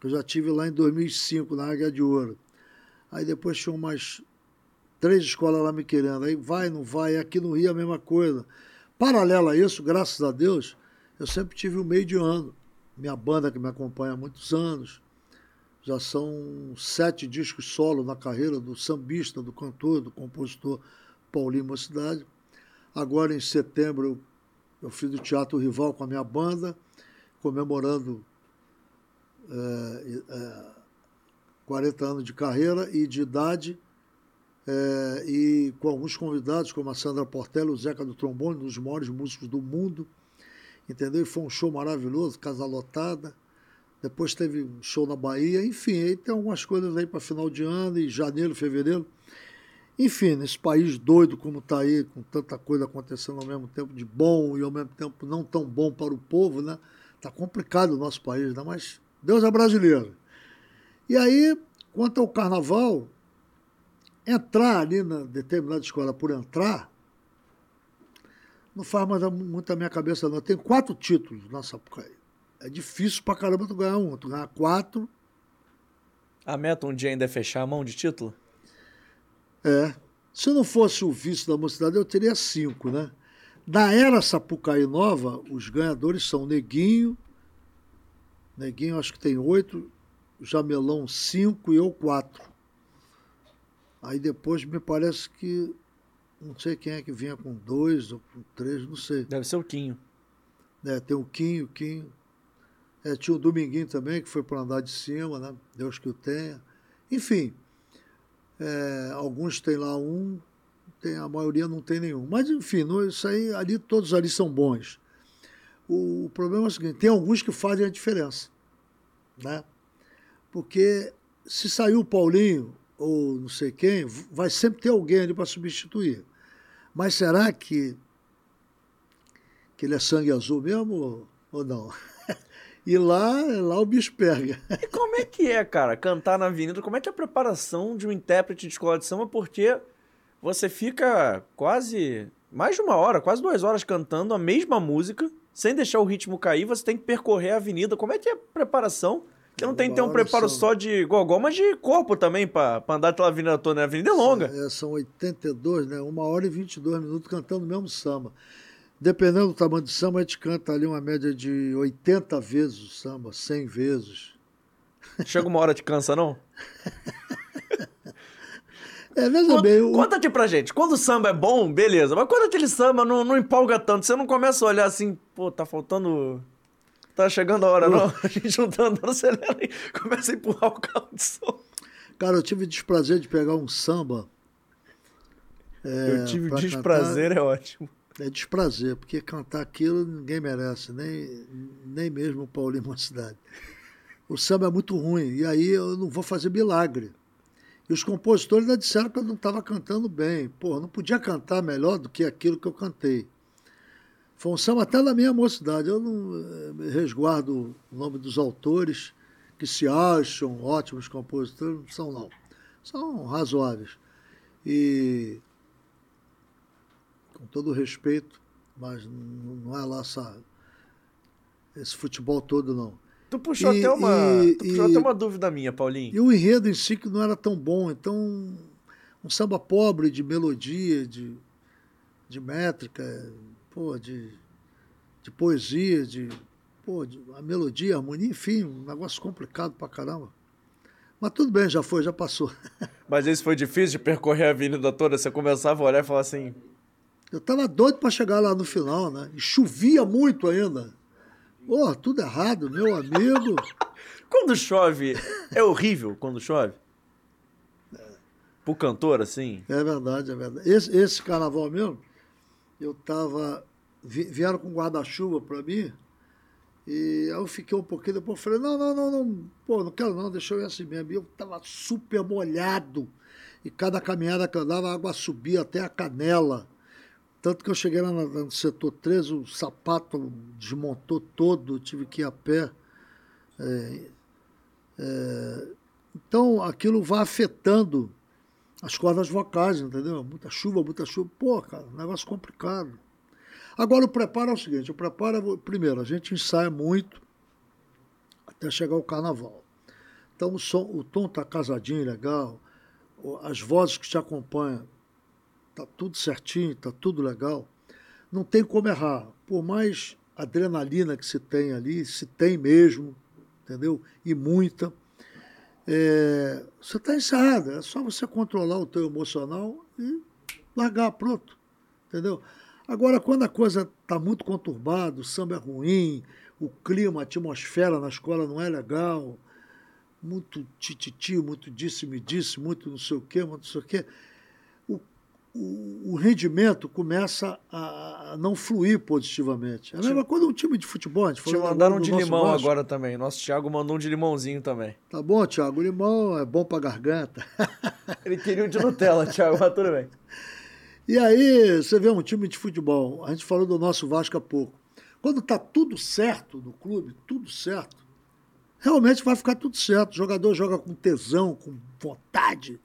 que eu já tive lá em 2005, na Águia de Ouro. Aí depois tinham mais três escolas lá me querendo. Aí vai, não vai, aqui no Rio é a mesma coisa. Paralelo a isso, graças a Deus, eu sempre tive o meio de ano. Minha banda que me acompanha há muitos anos, já são sete discos solo na carreira do sambista, do cantor, do compositor Paulinho Mocidade. Agora, em setembro, eu, eu fiz o Teatro Rival com a minha banda, comemorando é, é, 40 anos de carreira e de idade, é, e com alguns convidados, como a Sandra Portela, o Zeca do Trombone, um dos maiores músicos do mundo, entendeu? E foi um show maravilhoso, casa lotada. Depois teve um show na Bahia, enfim, aí tem algumas coisas aí para final de ano, e janeiro, fevereiro. Enfim, nesse país doido como está aí, com tanta coisa acontecendo ao mesmo tempo de bom e ao mesmo tempo não tão bom para o povo, né? Tá complicado o nosso país, né? Mas Deus é brasileiro. E aí, quanto ao carnaval, entrar ali na determinada escola por entrar, não faz mais muito a minha cabeça, não. Tem quatro títulos na Sapucaí. É difícil pra caramba tu ganhar um. Tu ganhar quatro, A meta um dia ainda é fechar a mão de título? É. Se não fosse o vice da mocidade, eu teria cinco, né? Da era Sapucaí Nova, os ganhadores são Neguinho, Neguinho acho que tem oito, Jamelão cinco e eu quatro. Aí depois me parece que não sei quem é que vinha com dois ou com três, não sei. Deve ser o Quinho. É, tem o Quinho, o Quinho. É, tinha o Dominguinho também, que foi para andar de cima, né? Deus que o tenha. Enfim, é, alguns têm lá um, tem, a maioria não tem nenhum. Mas, enfim, não, isso aí, ali, todos ali são bons. O, o problema é o seguinte, tem alguns que fazem a diferença, né? Porque se saiu o Paulinho, ou não sei quem, vai sempre ter alguém ali para substituir. Mas será que, que ele é sangue azul mesmo ou não? E lá, lá o bicho pega. E como é que é, cara, cantar na avenida? Como é que é a preparação de um intérprete de escola de samba? Porque você fica quase mais de uma hora, quase duas horas cantando a mesma música, sem deixar o ritmo cair, você tem que percorrer a avenida. Como é que é a preparação? Porque não tem que ter um preparo são- só de gogó, mas de corpo também, pra andar pela avenida toda. né? A avenida é longa. É, são 82, né? Uma hora e 22 minutos cantando o mesmo samba. Dependendo do tamanho do samba, a gente canta ali uma média de 80 vezes o samba, 100 vezes. Chega uma hora de cansa, não? É, veja Conta, bem, o, conta aqui pra gente. Quando o samba é bom, beleza. Mas quando aquele samba não, não empolga tanto, você não começa a olhar assim, pô, tá faltando. Tá chegando a hora, não? A gente não tá andando, acelera aí. Começa a empurrar o carro de som. cara, eu tive o desprazer de pegar um samba. é, Eu tive pra desprazer, é ótimo. É desprazer, porque cantar aquilo ninguém merece, nem, nem mesmo o Paulinho Mocidade. O samba é muito ruim, e aí eu não vou fazer milagre. E os compositores ainda disseram que eu não estava cantando bem. Pô, não podia cantar melhor do que aquilo que eu cantei. Foi um samba até da minha mocidade. Eu não eh, resguardo o nome dos autores que se acham ótimos compositores, não são não. São razoáveis. E com todo respeito, mas não é lá essa, esse futebol todo não. Tu puxou, E- até, uma, e- tu puxou e- até uma dúvida minha, Paulinho. E o enredo em si que não era tão bom. Então, um samba pobre de melodia, de, de métrica, pô, de, de poesia, de, pô, de a melodia, a harmonia, enfim, um negócio complicado pra caramba. Mas tudo bem, já foi, já passou. Mas isso foi difícil de percorrer a avenida toda. Você começava a olhar e falar assim. Eu tava doido para chegar lá no final, né? E chovia muito ainda. Pô, tudo errado, meu amigo. Quando chove, é horrível quando chove? Pro cantor, assim. É verdade, é verdade. Esse, esse carnaval mesmo, eu tava. vi- Vieram com guarda-chuva para mim. E aí eu fiquei um pouquinho, depois falei, não, não, não, não, pô, não quero não, deixa eu ir assim mesmo. E eu tava super molhado. E cada caminhada que eu dava, a água subia até a canela. Tanto que eu cheguei lá no, setor 13, o sapato desmontou todo, tive que ir a pé. É, é, então aquilo vai afetando as cordas vocais, entendeu? Muita chuva, muita chuva. Pô, cara, negócio complicado. Agora o preparo é o seguinte, o preparo é, primeiro, a gente ensaia muito até chegar o carnaval. Então o, som, o tom tá casadinho, legal, as vozes que te acompanham, tá tudo certinho, tá tudo legal. Não tem como errar. Por mais adrenalina que se tem ali, se tem mesmo, entendeu? E muita. É, você está ensaiado, é só você controlar o teu emocional e largar, pronto. Entendeu? Agora, quando a coisa está muito conturbada, o samba é ruim, o clima, a atmosfera na escola não é legal, muito tititi, muito disse-me disse, muito não sei o quê, muito não sei o quê, o, o rendimento começa a, não fluir positivamente. É a mesma coisa um time de futebol. A gente Te mandaram um de limão Vasco. agora também. Nosso Thiago mandou um de limãozinho também. Tá bom, Thiago. Limão é bom pra garganta. Ele queria um de Nutella, Thiago, mas tudo bem. E aí, você vê um time de futebol, a gente falou do nosso Vasco há pouco. Quando está tudo certo no clube, tudo certo, realmente vai ficar tudo certo. O jogador joga com tesão, com vontade.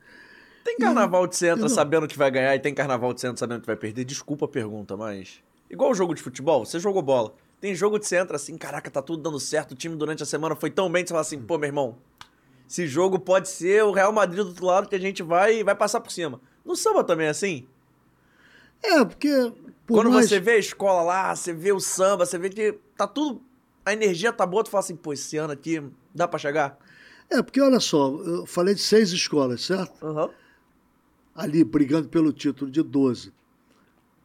Tem carnaval de centro entra sabendo que vai ganhar e tem carnaval de centro sabendo que vai perder? Desculpa a pergunta, mas. Igual o jogo de futebol, você jogou bola. Tem jogo de centro assim, caraca, tá tudo dando certo, o time durante a semana foi tão bem que você fala assim, pô, meu irmão, esse jogo pode ser o Real Madrid do outro lado que a gente vai vai passar por cima. No samba também é assim? É, porque. Por Quando mais... você vê a escola lá, você vê o samba, você vê que tá tudo. A energia tá boa, tu fala assim, pô, esse ano aqui dá para chegar? É, porque olha só, eu falei de seis escolas, certo? Uhum. Ali, brigando pelo título de 12.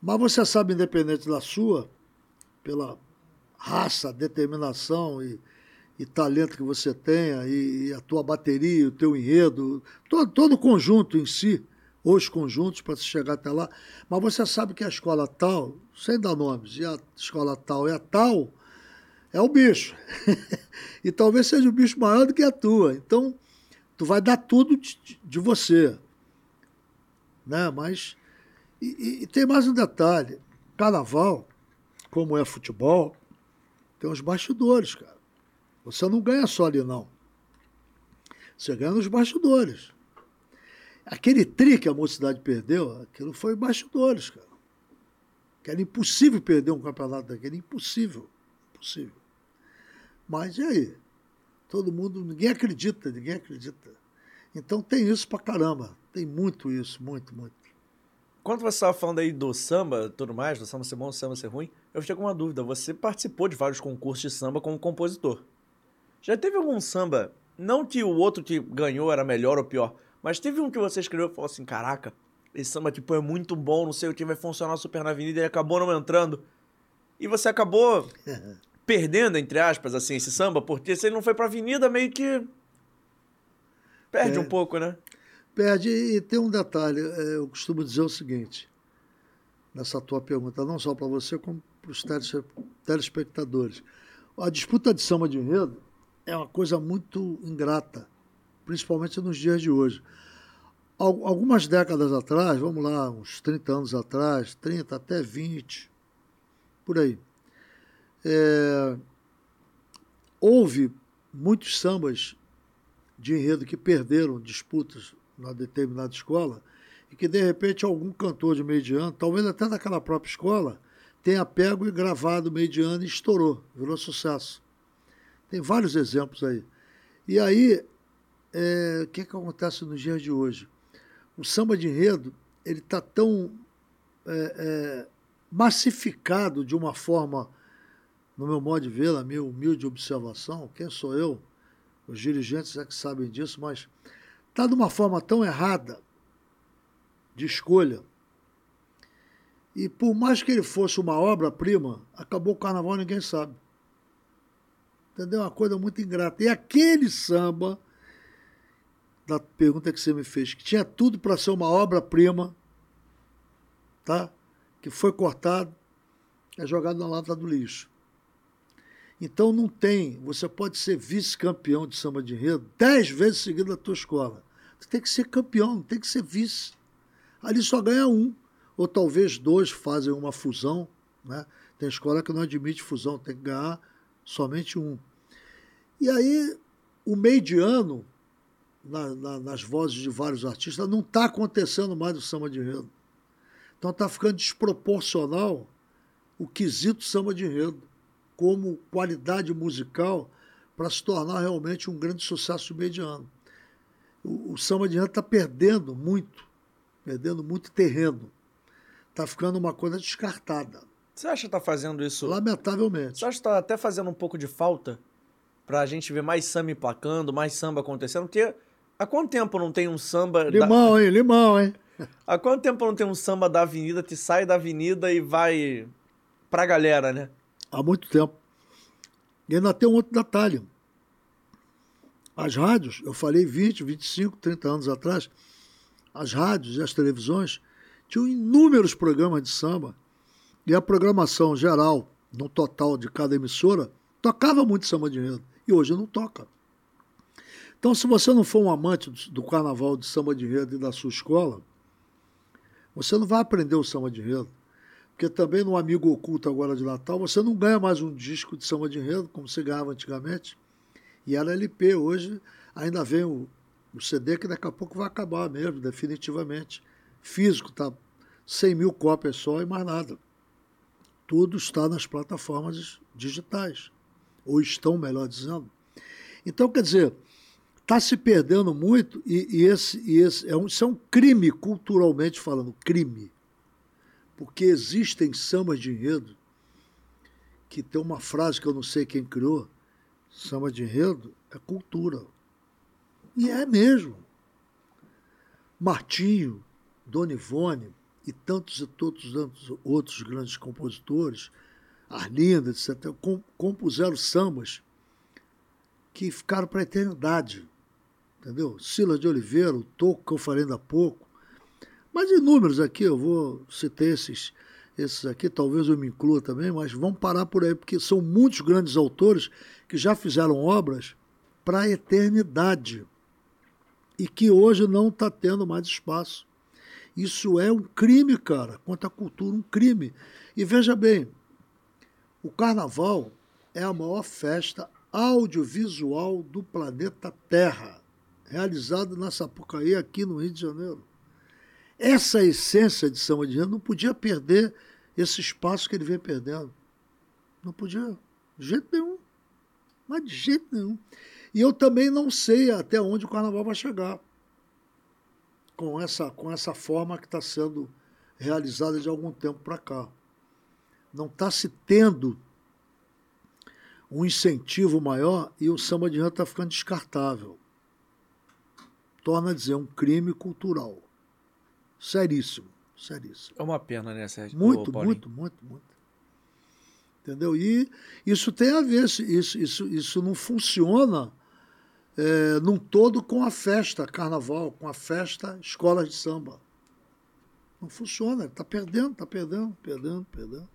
Mas você sabe, independente da sua, pela raça, determinação e, e talento que você tenha, e, e, a tua bateria, o teu enredo, todo, todo o conjunto em si, os conjuntos para se chegar até lá. Mas você sabe que a escola tal, sem dar nomes, e a escola tal é a tal, é o bicho. e talvez seja o bicho maior do que a tua. Então, tu vai dar tudo de, de você. Né? Mas. E, e, tem mais um detalhe: carnaval, como é futebol, tem os bastidores, cara. Você não ganha só ali, não. Você ganha nos bastidores. Aquele tri que a mocidade perdeu, aquilo foi bastidores, cara. Que era impossível perder um campeonato daquele, impossível. Impossível. Mas e aí? Todo mundo, ninguém acredita, ninguém acredita. Então tem isso pra caramba. Tem muito isso, muito, muito. Quando você estava falando aí do samba tudo mais, do samba ser bom, do samba ser ruim, eu fiquei com uma dúvida. Você participou de vários concursos de samba como compositor. Já teve algum samba, não que o outro que ganhou era melhor ou pior, mas teve um que você escreveu e falou assim: caraca, esse samba tipo é muito bom, não sei o que vai funcionar super na avenida e acabou não entrando. E você acabou perdendo, entre aspas, assim, esse samba, porque se ele não foi pra avenida, meio que. Perde é, um pouco, né? Perde. E tem um detalhe: é, eu costumo dizer o seguinte, nessa tua pergunta, não só para você, como para os telespectadores. A disputa de samba de enredo é uma coisa muito ingrata principalmente nos dias de hoje. Algumas décadas atrás, vamos lá, uns 30 anos atrás, 30 até 20, por aí, é, houve muitos sambas de enredo que perderam disputas na determinada escola e que de repente algum cantor de meio de ano, talvez até daquela própria escola, tenha pego e gravado meio de ano e estourou, virou sucesso. Tem vários exemplos aí. E aí é, o que, é que acontece nos dias de hoje? O samba de enredo ele está tão é, é, massificado de uma forma, no meu modo de ver, na minha humilde observação, quem sou eu? Os dirigentes é que sabem disso, mas está de uma forma tão errada de escolha. E por mais que ele fosse uma obra-prima, acabou o carnaval ninguém sabe. Entendeu? Uma coisa muito ingrata. E aquele samba da pergunta que você me fez, que tinha tudo para ser uma obra-prima, tá? que foi cortado, é jogado na lata do lixo. Então não tem, você pode ser vice-campeão de samba de enredo dez vezes seguido da tua escola, Tu tem que ser campeão, tem que ser vice. Ali só ganha um, ou talvez dois fazem uma fusão. Né? Tem escola que não admite fusão, tem que ganhar somente um. E aí, o meio de ano, na, na, nas vozes de vários artistas, não está acontecendo mais o samba de enredo. Então está ficando desproporcional o quesito samba de enredo como qualidade musical para se tornar realmente um grande sucesso mediano. O, o samba de está perdendo muito, perdendo muito terreno. Está ficando uma coisa descartada. Você acha que está fazendo isso? Lamentavelmente. Você acha que está até fazendo um pouco de falta para a gente ver mais samba emplacando, mais samba acontecendo? Porque há quanto tempo não tem um samba. Limão, da... hein? Limão, hein? Há quanto tempo não tem um samba da avenida que sai da avenida e vai pra galera, né? Há muito tempo. E ainda tem um outro detalhe. As rádios, eu falei 20, 25, 30 anos atrás, as rádios e as televisões tinham inúmeros programas de samba e a programação geral, no total de cada emissora, tocava muito samba de enredo. E hoje não toca. Então, se você não for um amante do carnaval de samba de enredo e da sua escola, você não vai aprender o samba de enredo. Porque também no Amigo Oculto agora de Natal, você não ganha mais um disco de samba de enredo, como você ganhava antigamente. E era LP. Hoje ainda vem o, o CD que daqui a pouco vai acabar mesmo, definitivamente. Físico, tá 100 mil cópias só e mais nada. Tudo está nas plataformas digitais. Ou estão, melhor dizendo. Então, quer dizer, está se perdendo muito e, e, esse, e esse é um, isso é um crime culturalmente falando, crime. Porque existem sambas de enredo que tem uma frase que eu não sei quem criou, samba de enredo é cultura. E é mesmo. Martinho, Dona Ivone e tantos e todos outros grandes compositores, Arlinda, etc., compuseram sambas que ficaram para a eternidade entendeu? Sila de Oliveira, o Toco, que eu falei ainda há pouco. Mas inúmeros aqui, eu vou citar esses, esses aqui, talvez eu me inclua também, mas vamos parar por aí, porque são muitos grandes autores que já fizeram obras para a eternidade e que hoje não está tendo mais espaço. Isso é um crime, cara, contra a cultura, um crime. E veja bem, o carnaval é a maior festa audiovisual do planeta Terra realizado na Sapucaí, aqui no Rio de Janeiro. Essa essência de São Adriano não podia perder esse espaço que ele vem perdendo. Não podia, de jeito nenhum. Mas de jeito nenhum. E eu também não sei até onde o carnaval vai chegar com essa, com essa forma que está sendo realizada de algum tempo para cá. Não está se tendo um incentivo maior e o samba de está ficando descartável torna a dizer um crime cultural. Seríssimo, seríssimo. É uma pena, né, Sérgio? Muito, muito, muito, muito. Entendeu? E isso tem a ver, isso, isso, isso não funciona é, num todo com a festa carnaval, com a festa escola de samba. Não funciona, está perdendo, está perdendo, perdendo, perdendo.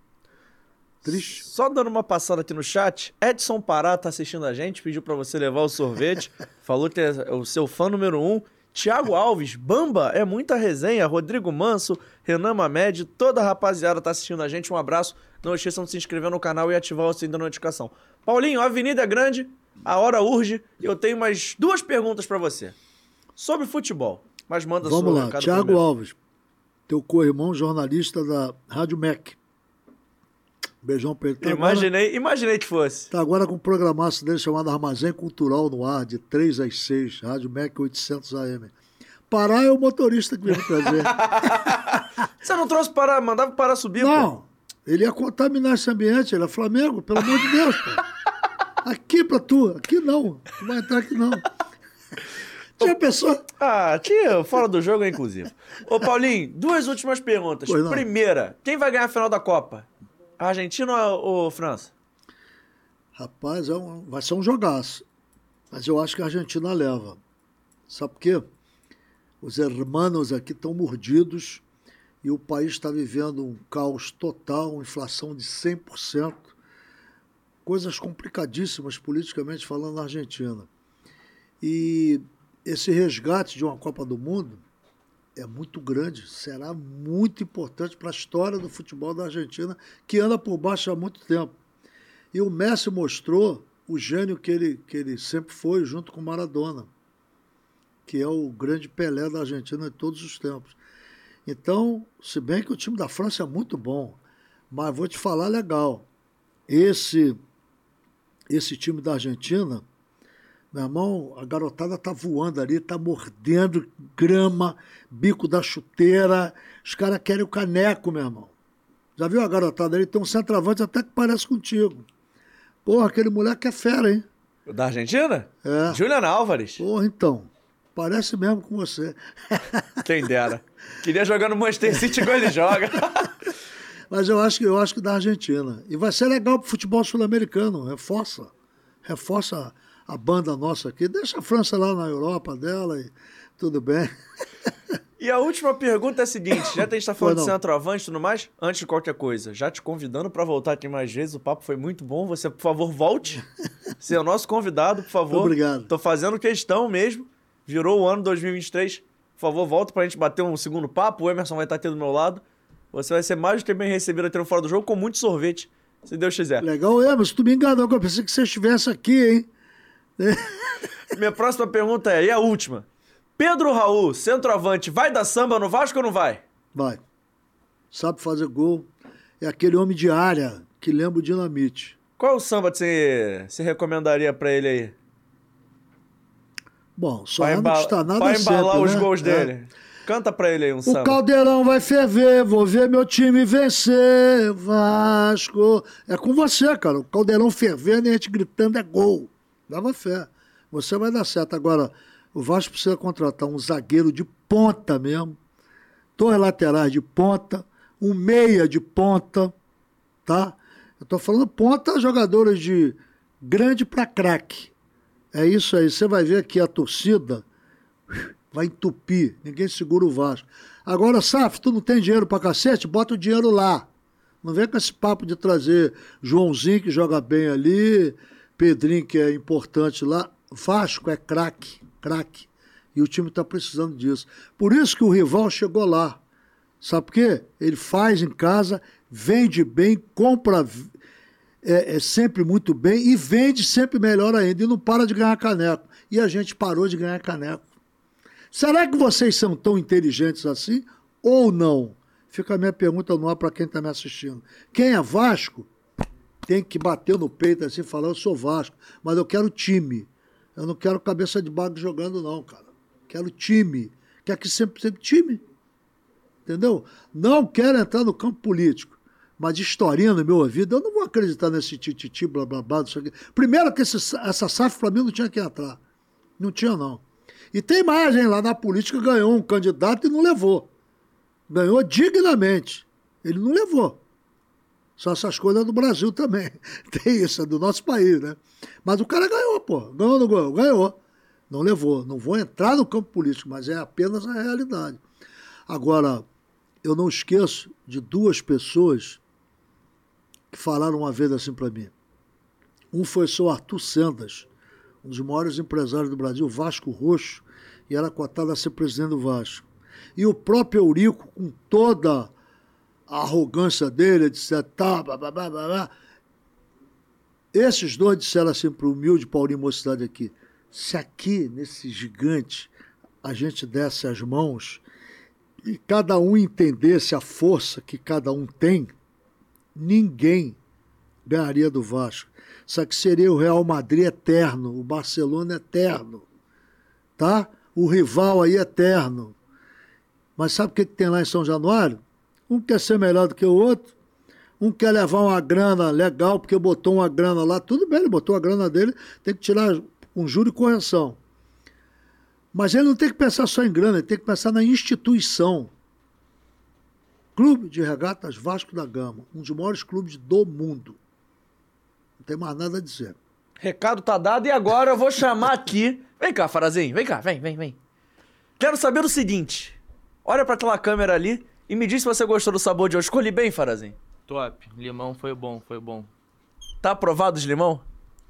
Triste. Só dando uma passada aqui no chat, Edson Pará tá assistindo a gente, pediu para você levar o sorvete, falou que é o seu fã número um. Tiago Alves, Bamba, é muita resenha. Rodrigo Manso, Renan Mamed, toda a rapaziada tá assistindo a gente. Um abraço. Não esqueçam de se inscrever no canal e ativar o sininho da notificação. Paulinho, a avenida é grande, a hora urge e eu tenho mais duas perguntas para você. Sobre futebol, mas manda Vamos lá, Tiago Alves, teu co-irmão jornalista da Rádio MEC. Beijão pra ele. Tá imaginei, agora, imaginei que fosse. Tá agora com um programaço dele chamado Armazém Cultural no ar, de 3 às 6, Rádio MEC 800 AM. Pará é o motorista que veio me trazer. Você não trouxe para mandava para subir, Não, pô. ele ia contaminar esse ambiente, ele é Flamengo, pelo amor de Deus, pô. Aqui pra tu, aqui não, tu vai entrar aqui não. Tinha pessoa. Ah, tinha fora do jogo, inclusive. Ô, Paulinho, duas últimas perguntas. Primeira, quem vai ganhar a final da Copa? Argentina ou França? Rapaz, é um, vai ser um jogaço. Mas eu acho que a Argentina leva. Sabe por quê? Os hermanos aqui estão mordidos e o país está vivendo um caos total, inflação de 100%, coisas complicadíssimas politicamente falando na Argentina. E esse resgate de uma Copa do Mundo é muito grande, será muito importante para a história do futebol da Argentina, que anda por baixo há muito tempo. E o Messi mostrou o gênio que ele, que ele sempre foi, junto com Maradona, que é o grande Pelé da Argentina de todos os tempos. Então, se bem que o time da França é muito bom, mas vou te falar legal. Esse esse time da Argentina, meu irmão, a garotada tá voando ali, tá mordendo grama, bico da chuteira. Os caras querem o caneco, meu irmão. Já viu a garotada ali? Tem um centroavante até que parece contigo. Porra, aquele moleque é fera, hein? Da Argentina? É. Julian Álvares. Porra, então. Parece mesmo com você. Quem dera. Queria jogar no Manchester City igual ele joga. Mas eu acho que eu acho que da Argentina. E vai ser legal pro futebol sul-americano. Reforça. Reforça a banda nossa aqui. Deixa a França lá na Europa dela e tudo bem. E a última pergunta é a seguinte: já que a gente tá falando de centroavante e tudo mais, antes de qualquer coisa, já te convidando pra voltar aqui mais vezes, o papo foi muito bom. Você, por favor, volte. Você é o nosso convidado, por favor. Obrigado. Tô fazendo questão mesmo. Virou o ano 2023. Por favor, volta pra gente bater um segundo papo. O Emerson vai estar aqui do meu lado. Você vai ser mais do que bem recebido aqui no Fora do Jogo com muito sorvete, se Deus quiser. Legal, mas tu me enganou, que eu pensei que você estivesse aqui, hein? Minha próxima pergunta é, e a última? Pedro Raul, centroavante, vai dar samba no Vasco ou não vai? Vai. Sabe fazer gol. É aquele homem de área que lembra o dinamite. Qual o samba que você, você recomendaria pra ele aí? Bom, só Pra, não está nada pra embalar certo, os né? gols É. dele. Canta pra ele aí um O samba. caldeirão vai ferver, vou ver meu time vencer, Vasco. É com você, cara. O caldeirão fervendo e a gente gritando é gol. Dava fé. Você vai dar certo. Agora, o Vasco precisa contratar um zagueiro de ponta mesmo, dois laterais de ponta, um meia de ponta, tá? Eu tô falando ponta, jogadores de grande para craque. É isso aí. Você vai ver que a torcida vai entupir, ninguém segura o Vasco. Agora, Saf, tu não tem dinheiro pra cacete? Bota o dinheiro lá. Não vem com esse papo de trazer Joãozinho, que joga bem ali, Pedrinho, que é importante lá. Vasco é craque, craque. E o time tá precisando disso. Por isso que o rival chegou lá. Sabe por quê? Ele faz em casa, vende bem, compra é, é sempre muito bem e vende sempre melhor ainda. E não para de ganhar caneco. E a gente parou de ganhar caneco. Será que vocês são tão inteligentes assim ou não? Fica a minha pergunta no ar para quem está me assistindo. Quem é Vasco tem que bater no peito assim falar: eu sou Vasco, mas eu quero time. Eu não quero cabeça de bago jogando, não, cara. Quero time. Quer que sempre, sempre time. Entendeu? Não quero entrar no campo político. Mas historinha no meu ouvido, eu não vou acreditar nesse tititi, blá blá blá. Isso aqui. Primeiro que esse, essa SAF para mim não tinha que entrar. Não tinha, não. E tem hein? Lá na política ganhou um candidato e não levou. Ganhou dignamente. Ele não levou. Só essas coisas do Brasil também. Tem isso, é do nosso país, né? Mas o cara ganhou, pô. Ganhou ou não ganhou? Ganhou. Não levou. Não vou entrar no campo político, mas é apenas a realidade. Agora, eu não esqueço de duas pessoas que falaram uma vez assim para mim. Um foi o seu Arthur Sendas, um dos maiores empresários do Brasil, Vasco Roxo, e era cotado a ser presidente do Vasco. E o próprio Eurico, com toda a arrogância dele, disse, tá, blá, blá, blá, blá. Esses dois disseram assim para o humilde Paulinho Mocidade aqui, se aqui, nesse gigante, a gente desse as mãos e cada um entendesse a força que cada um tem, ninguém ganharia do Vasco. Só que seria o Real Madrid eterno, o Barcelona eterno, tá? O rival aí eterno. Mas sabe o que, que tem lá em São Januário? Um quer ser melhor do que o outro, um quer levar uma grana legal, porque botou uma grana lá, tudo bem, ele botou a grana dele, tem que tirar um juro e correção. Mas ele não tem que pensar só em grana, ele tem que pensar na instituição. Clube de Regatas Vasco da Gama, um dos maiores clubes do mundo. Não tem mais nada a dizer. Recado tá dado e agora eu vou chamar aqui. Vem cá, Farazinho, vem cá, vem, vem, vem. Quero saber o seguinte: olha pra aquela câmera ali e me diz se você gostou do sabor de hoje. Escolhi bem, Farazinho. Top. Limão foi bom, foi bom. Tá aprovado de limão?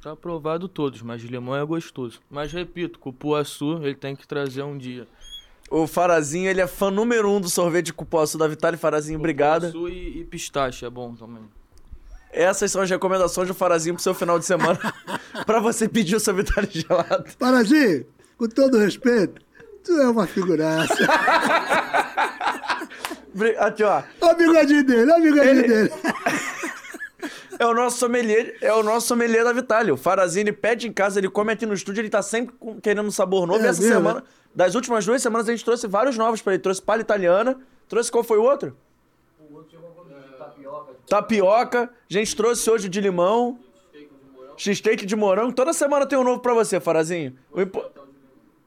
Tá aprovado todos, mas limão é gostoso. Mas repito, cupuaçu ele tem que trazer um dia. O Farazinho, ele é fã número um do sorvete de cupuaçu da Vitale. Farazinho, obrigado. Cupuaçu e, e pistache é bom também. Essas são as recomendações do Farazinho pro seu final de semana. pra você pedir o seu Vitale gelado. Farazinho, com todo respeito, tu é uma figuraça. Aqui, ó. Olha o bigodinho dele, olha o bigodinho Ele- dele. É o nosso sommelier, é o nosso sommelier da Vitale. O Farazinho, ele pede em casa, ele come aqui no estúdio, ele tá sempre querendo um sabor novo. É e essa mesmo, semana, das últimas duas semanas, a gente trouxe vários novos pra ele. Trouxe palha italiana, trouxe qual foi o outro? Tapioca. A gente trouxe hoje de limão. X-steak de morango. Toda semana tem um novo pra você, Farazinho. O impo-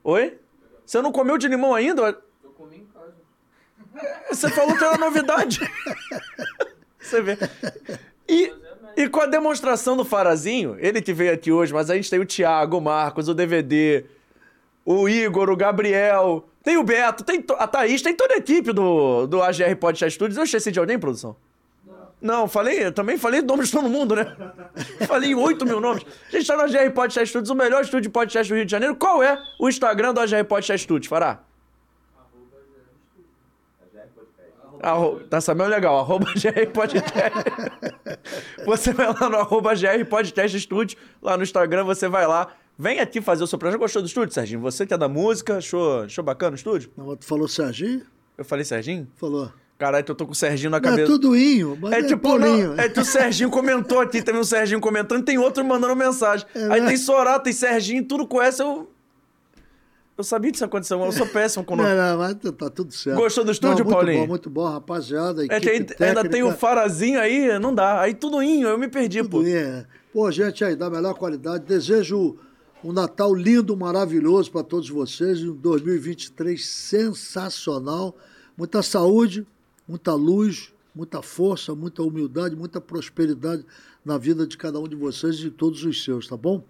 Oi? Você não comeu de limão ainda? Eu comi em casa. Você falou que era novidade. Você vê. E, e com a demonstração do Farazinho, ele que veio aqui hoje, mas a gente tem o Thiago, o Marcos, o DVD, o Igor, o Gabriel, tem o Beto, tem a Thaís, tem toda a equipe do, do AGR Podcast Studios. Eu esqueci de alguém, produção? Não, falei, também falei nomes de todo mundo, né? falei 8 mil nomes. A gente tá no AGR Podcast Studios, o melhor estúdio de podcast do Rio de Janeiro. Qual é o Instagram do AGR Podcast Studios, Fará? Arro... Tá sabendo legal, arroba GR Podcast. você vai lá no arroba GR Podcast Studio, lá no Instagram, você vai lá. Vem aqui fazer o seu projeto. Gostou do estúdio, Serginho? Você que é da música, achou, achou bacana o estúdio? Não, tu falou Serginho? Eu falei Serginho? Falou. Caralho, eu tô com o Serginho na Não, é cabeça. tudo inho, mas É é, tipo, Paulinho. não, é que o Serginho comentou aqui, teve um Serginho comentando, tem outro mandando mensagem. Aí né? tem Sorá, tem Serginho, tudo com essa, eu... Eu sabia disso acontecer, eu sou péssimo com o Não, nome. não, mas tá- tá tudo certo. Gostou do estúdio, Não, muito Paulinho? Bom, muito bom, rapaziada. É que ainda tem o Farazinho aí, não dá. Aí tudo inho, eu me perdi, pô. tudo é. Pô, gente aí, da melhor qualidade. Desejo um Natal lindo, maravilhoso para todos vocês. Um 2023 sensacional. Muita saúde, muita luz, muita força, muita humildade, muita prosperidade na vida de cada um de vocês e de todos os seus, tá bom?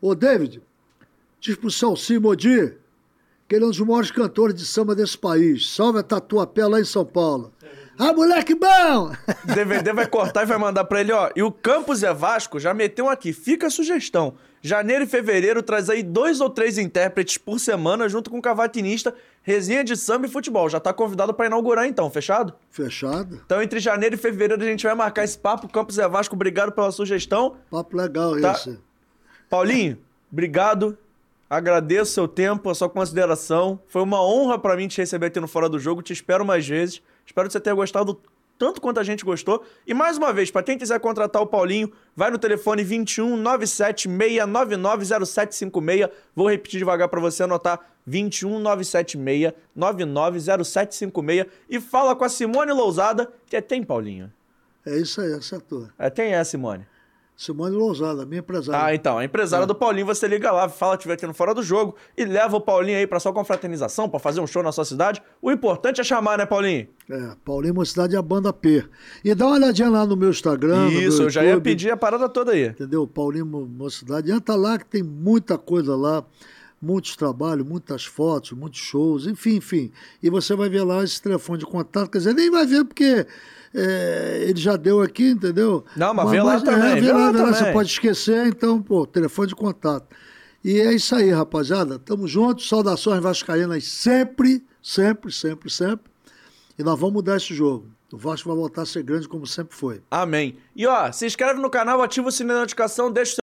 Ô, David, diz pro Salsi Modi, que ele é um dos maiores cantores de samba desse país. Salve a Tatuapé lá em São Paulo. Ah, moleque bom! DVD vai cortar e vai mandar pra ele, ó. E o Campos é Vasco já meteu aqui. Fica a sugestão. Janeiro e fevereiro traz aí dois ou três intérpretes por semana junto com o cavatinista, resenha de samba e futebol. Já tá convidado pra inaugurar então, fechado? Fechado. Então entre janeiro e fevereiro a gente vai marcar esse papo. Campos é Vasco, obrigado pela sugestão. Papo legal Tá. esse. Paulinho, obrigado. Agradeço seu tempo, a sua consideração. Foi uma honra pra mim te receber aqui no Fora do Jogo. Te espero mais vezes. Espero que você tenha gostado tanto quanto a gente gostou. E mais uma vez, pra quem quiser contratar o Paulinho, vai no telefone 21 97 699 0756. Vou repetir devagar pra você anotar: 21 976 990756 e fala com a Simone Lousada, que é tem Paulinho. É isso aí, acertou. É, tem é, Simone. Simone Lousada, minha empresária. Ah, então, a empresária do Paulinho, você liga lá, fala que estiver aqui no Fora do Jogo e leva o Paulinho aí pra sua confraternização, pra fazer um show na sua cidade. O importante é chamar, né, Paulinho? É, Paulinho Mocidade é a banda P. E dá uma olhadinha lá no meu Instagram. Isso, meu eu já ia YouTube, pedir a parada toda aí. Entendeu? Paulinho Mo- Mocidade. Entra lá que tem muita coisa lá. Muitos trabalhos, muitas fotos, muitos shows, enfim, enfim. E você vai ver lá esse telefone de contato. Quer dizer, nem vai ver porque é, ele já deu aqui, entendeu? Não, mas vê lá também, É, vê vê lá lá, vê lá. Você também. pode esquecer, então, pô, telefone de contato. E é isso aí, rapaziada. Tamo juntos. Saudações vascaínas sempre, sempre, sempre, sempre. E nós vamos mudar esse jogo. O Vasco vai voltar a ser grande como sempre foi. Amém. E ó, se inscreve no canal, ativa o sininho da notificação, deixa o seu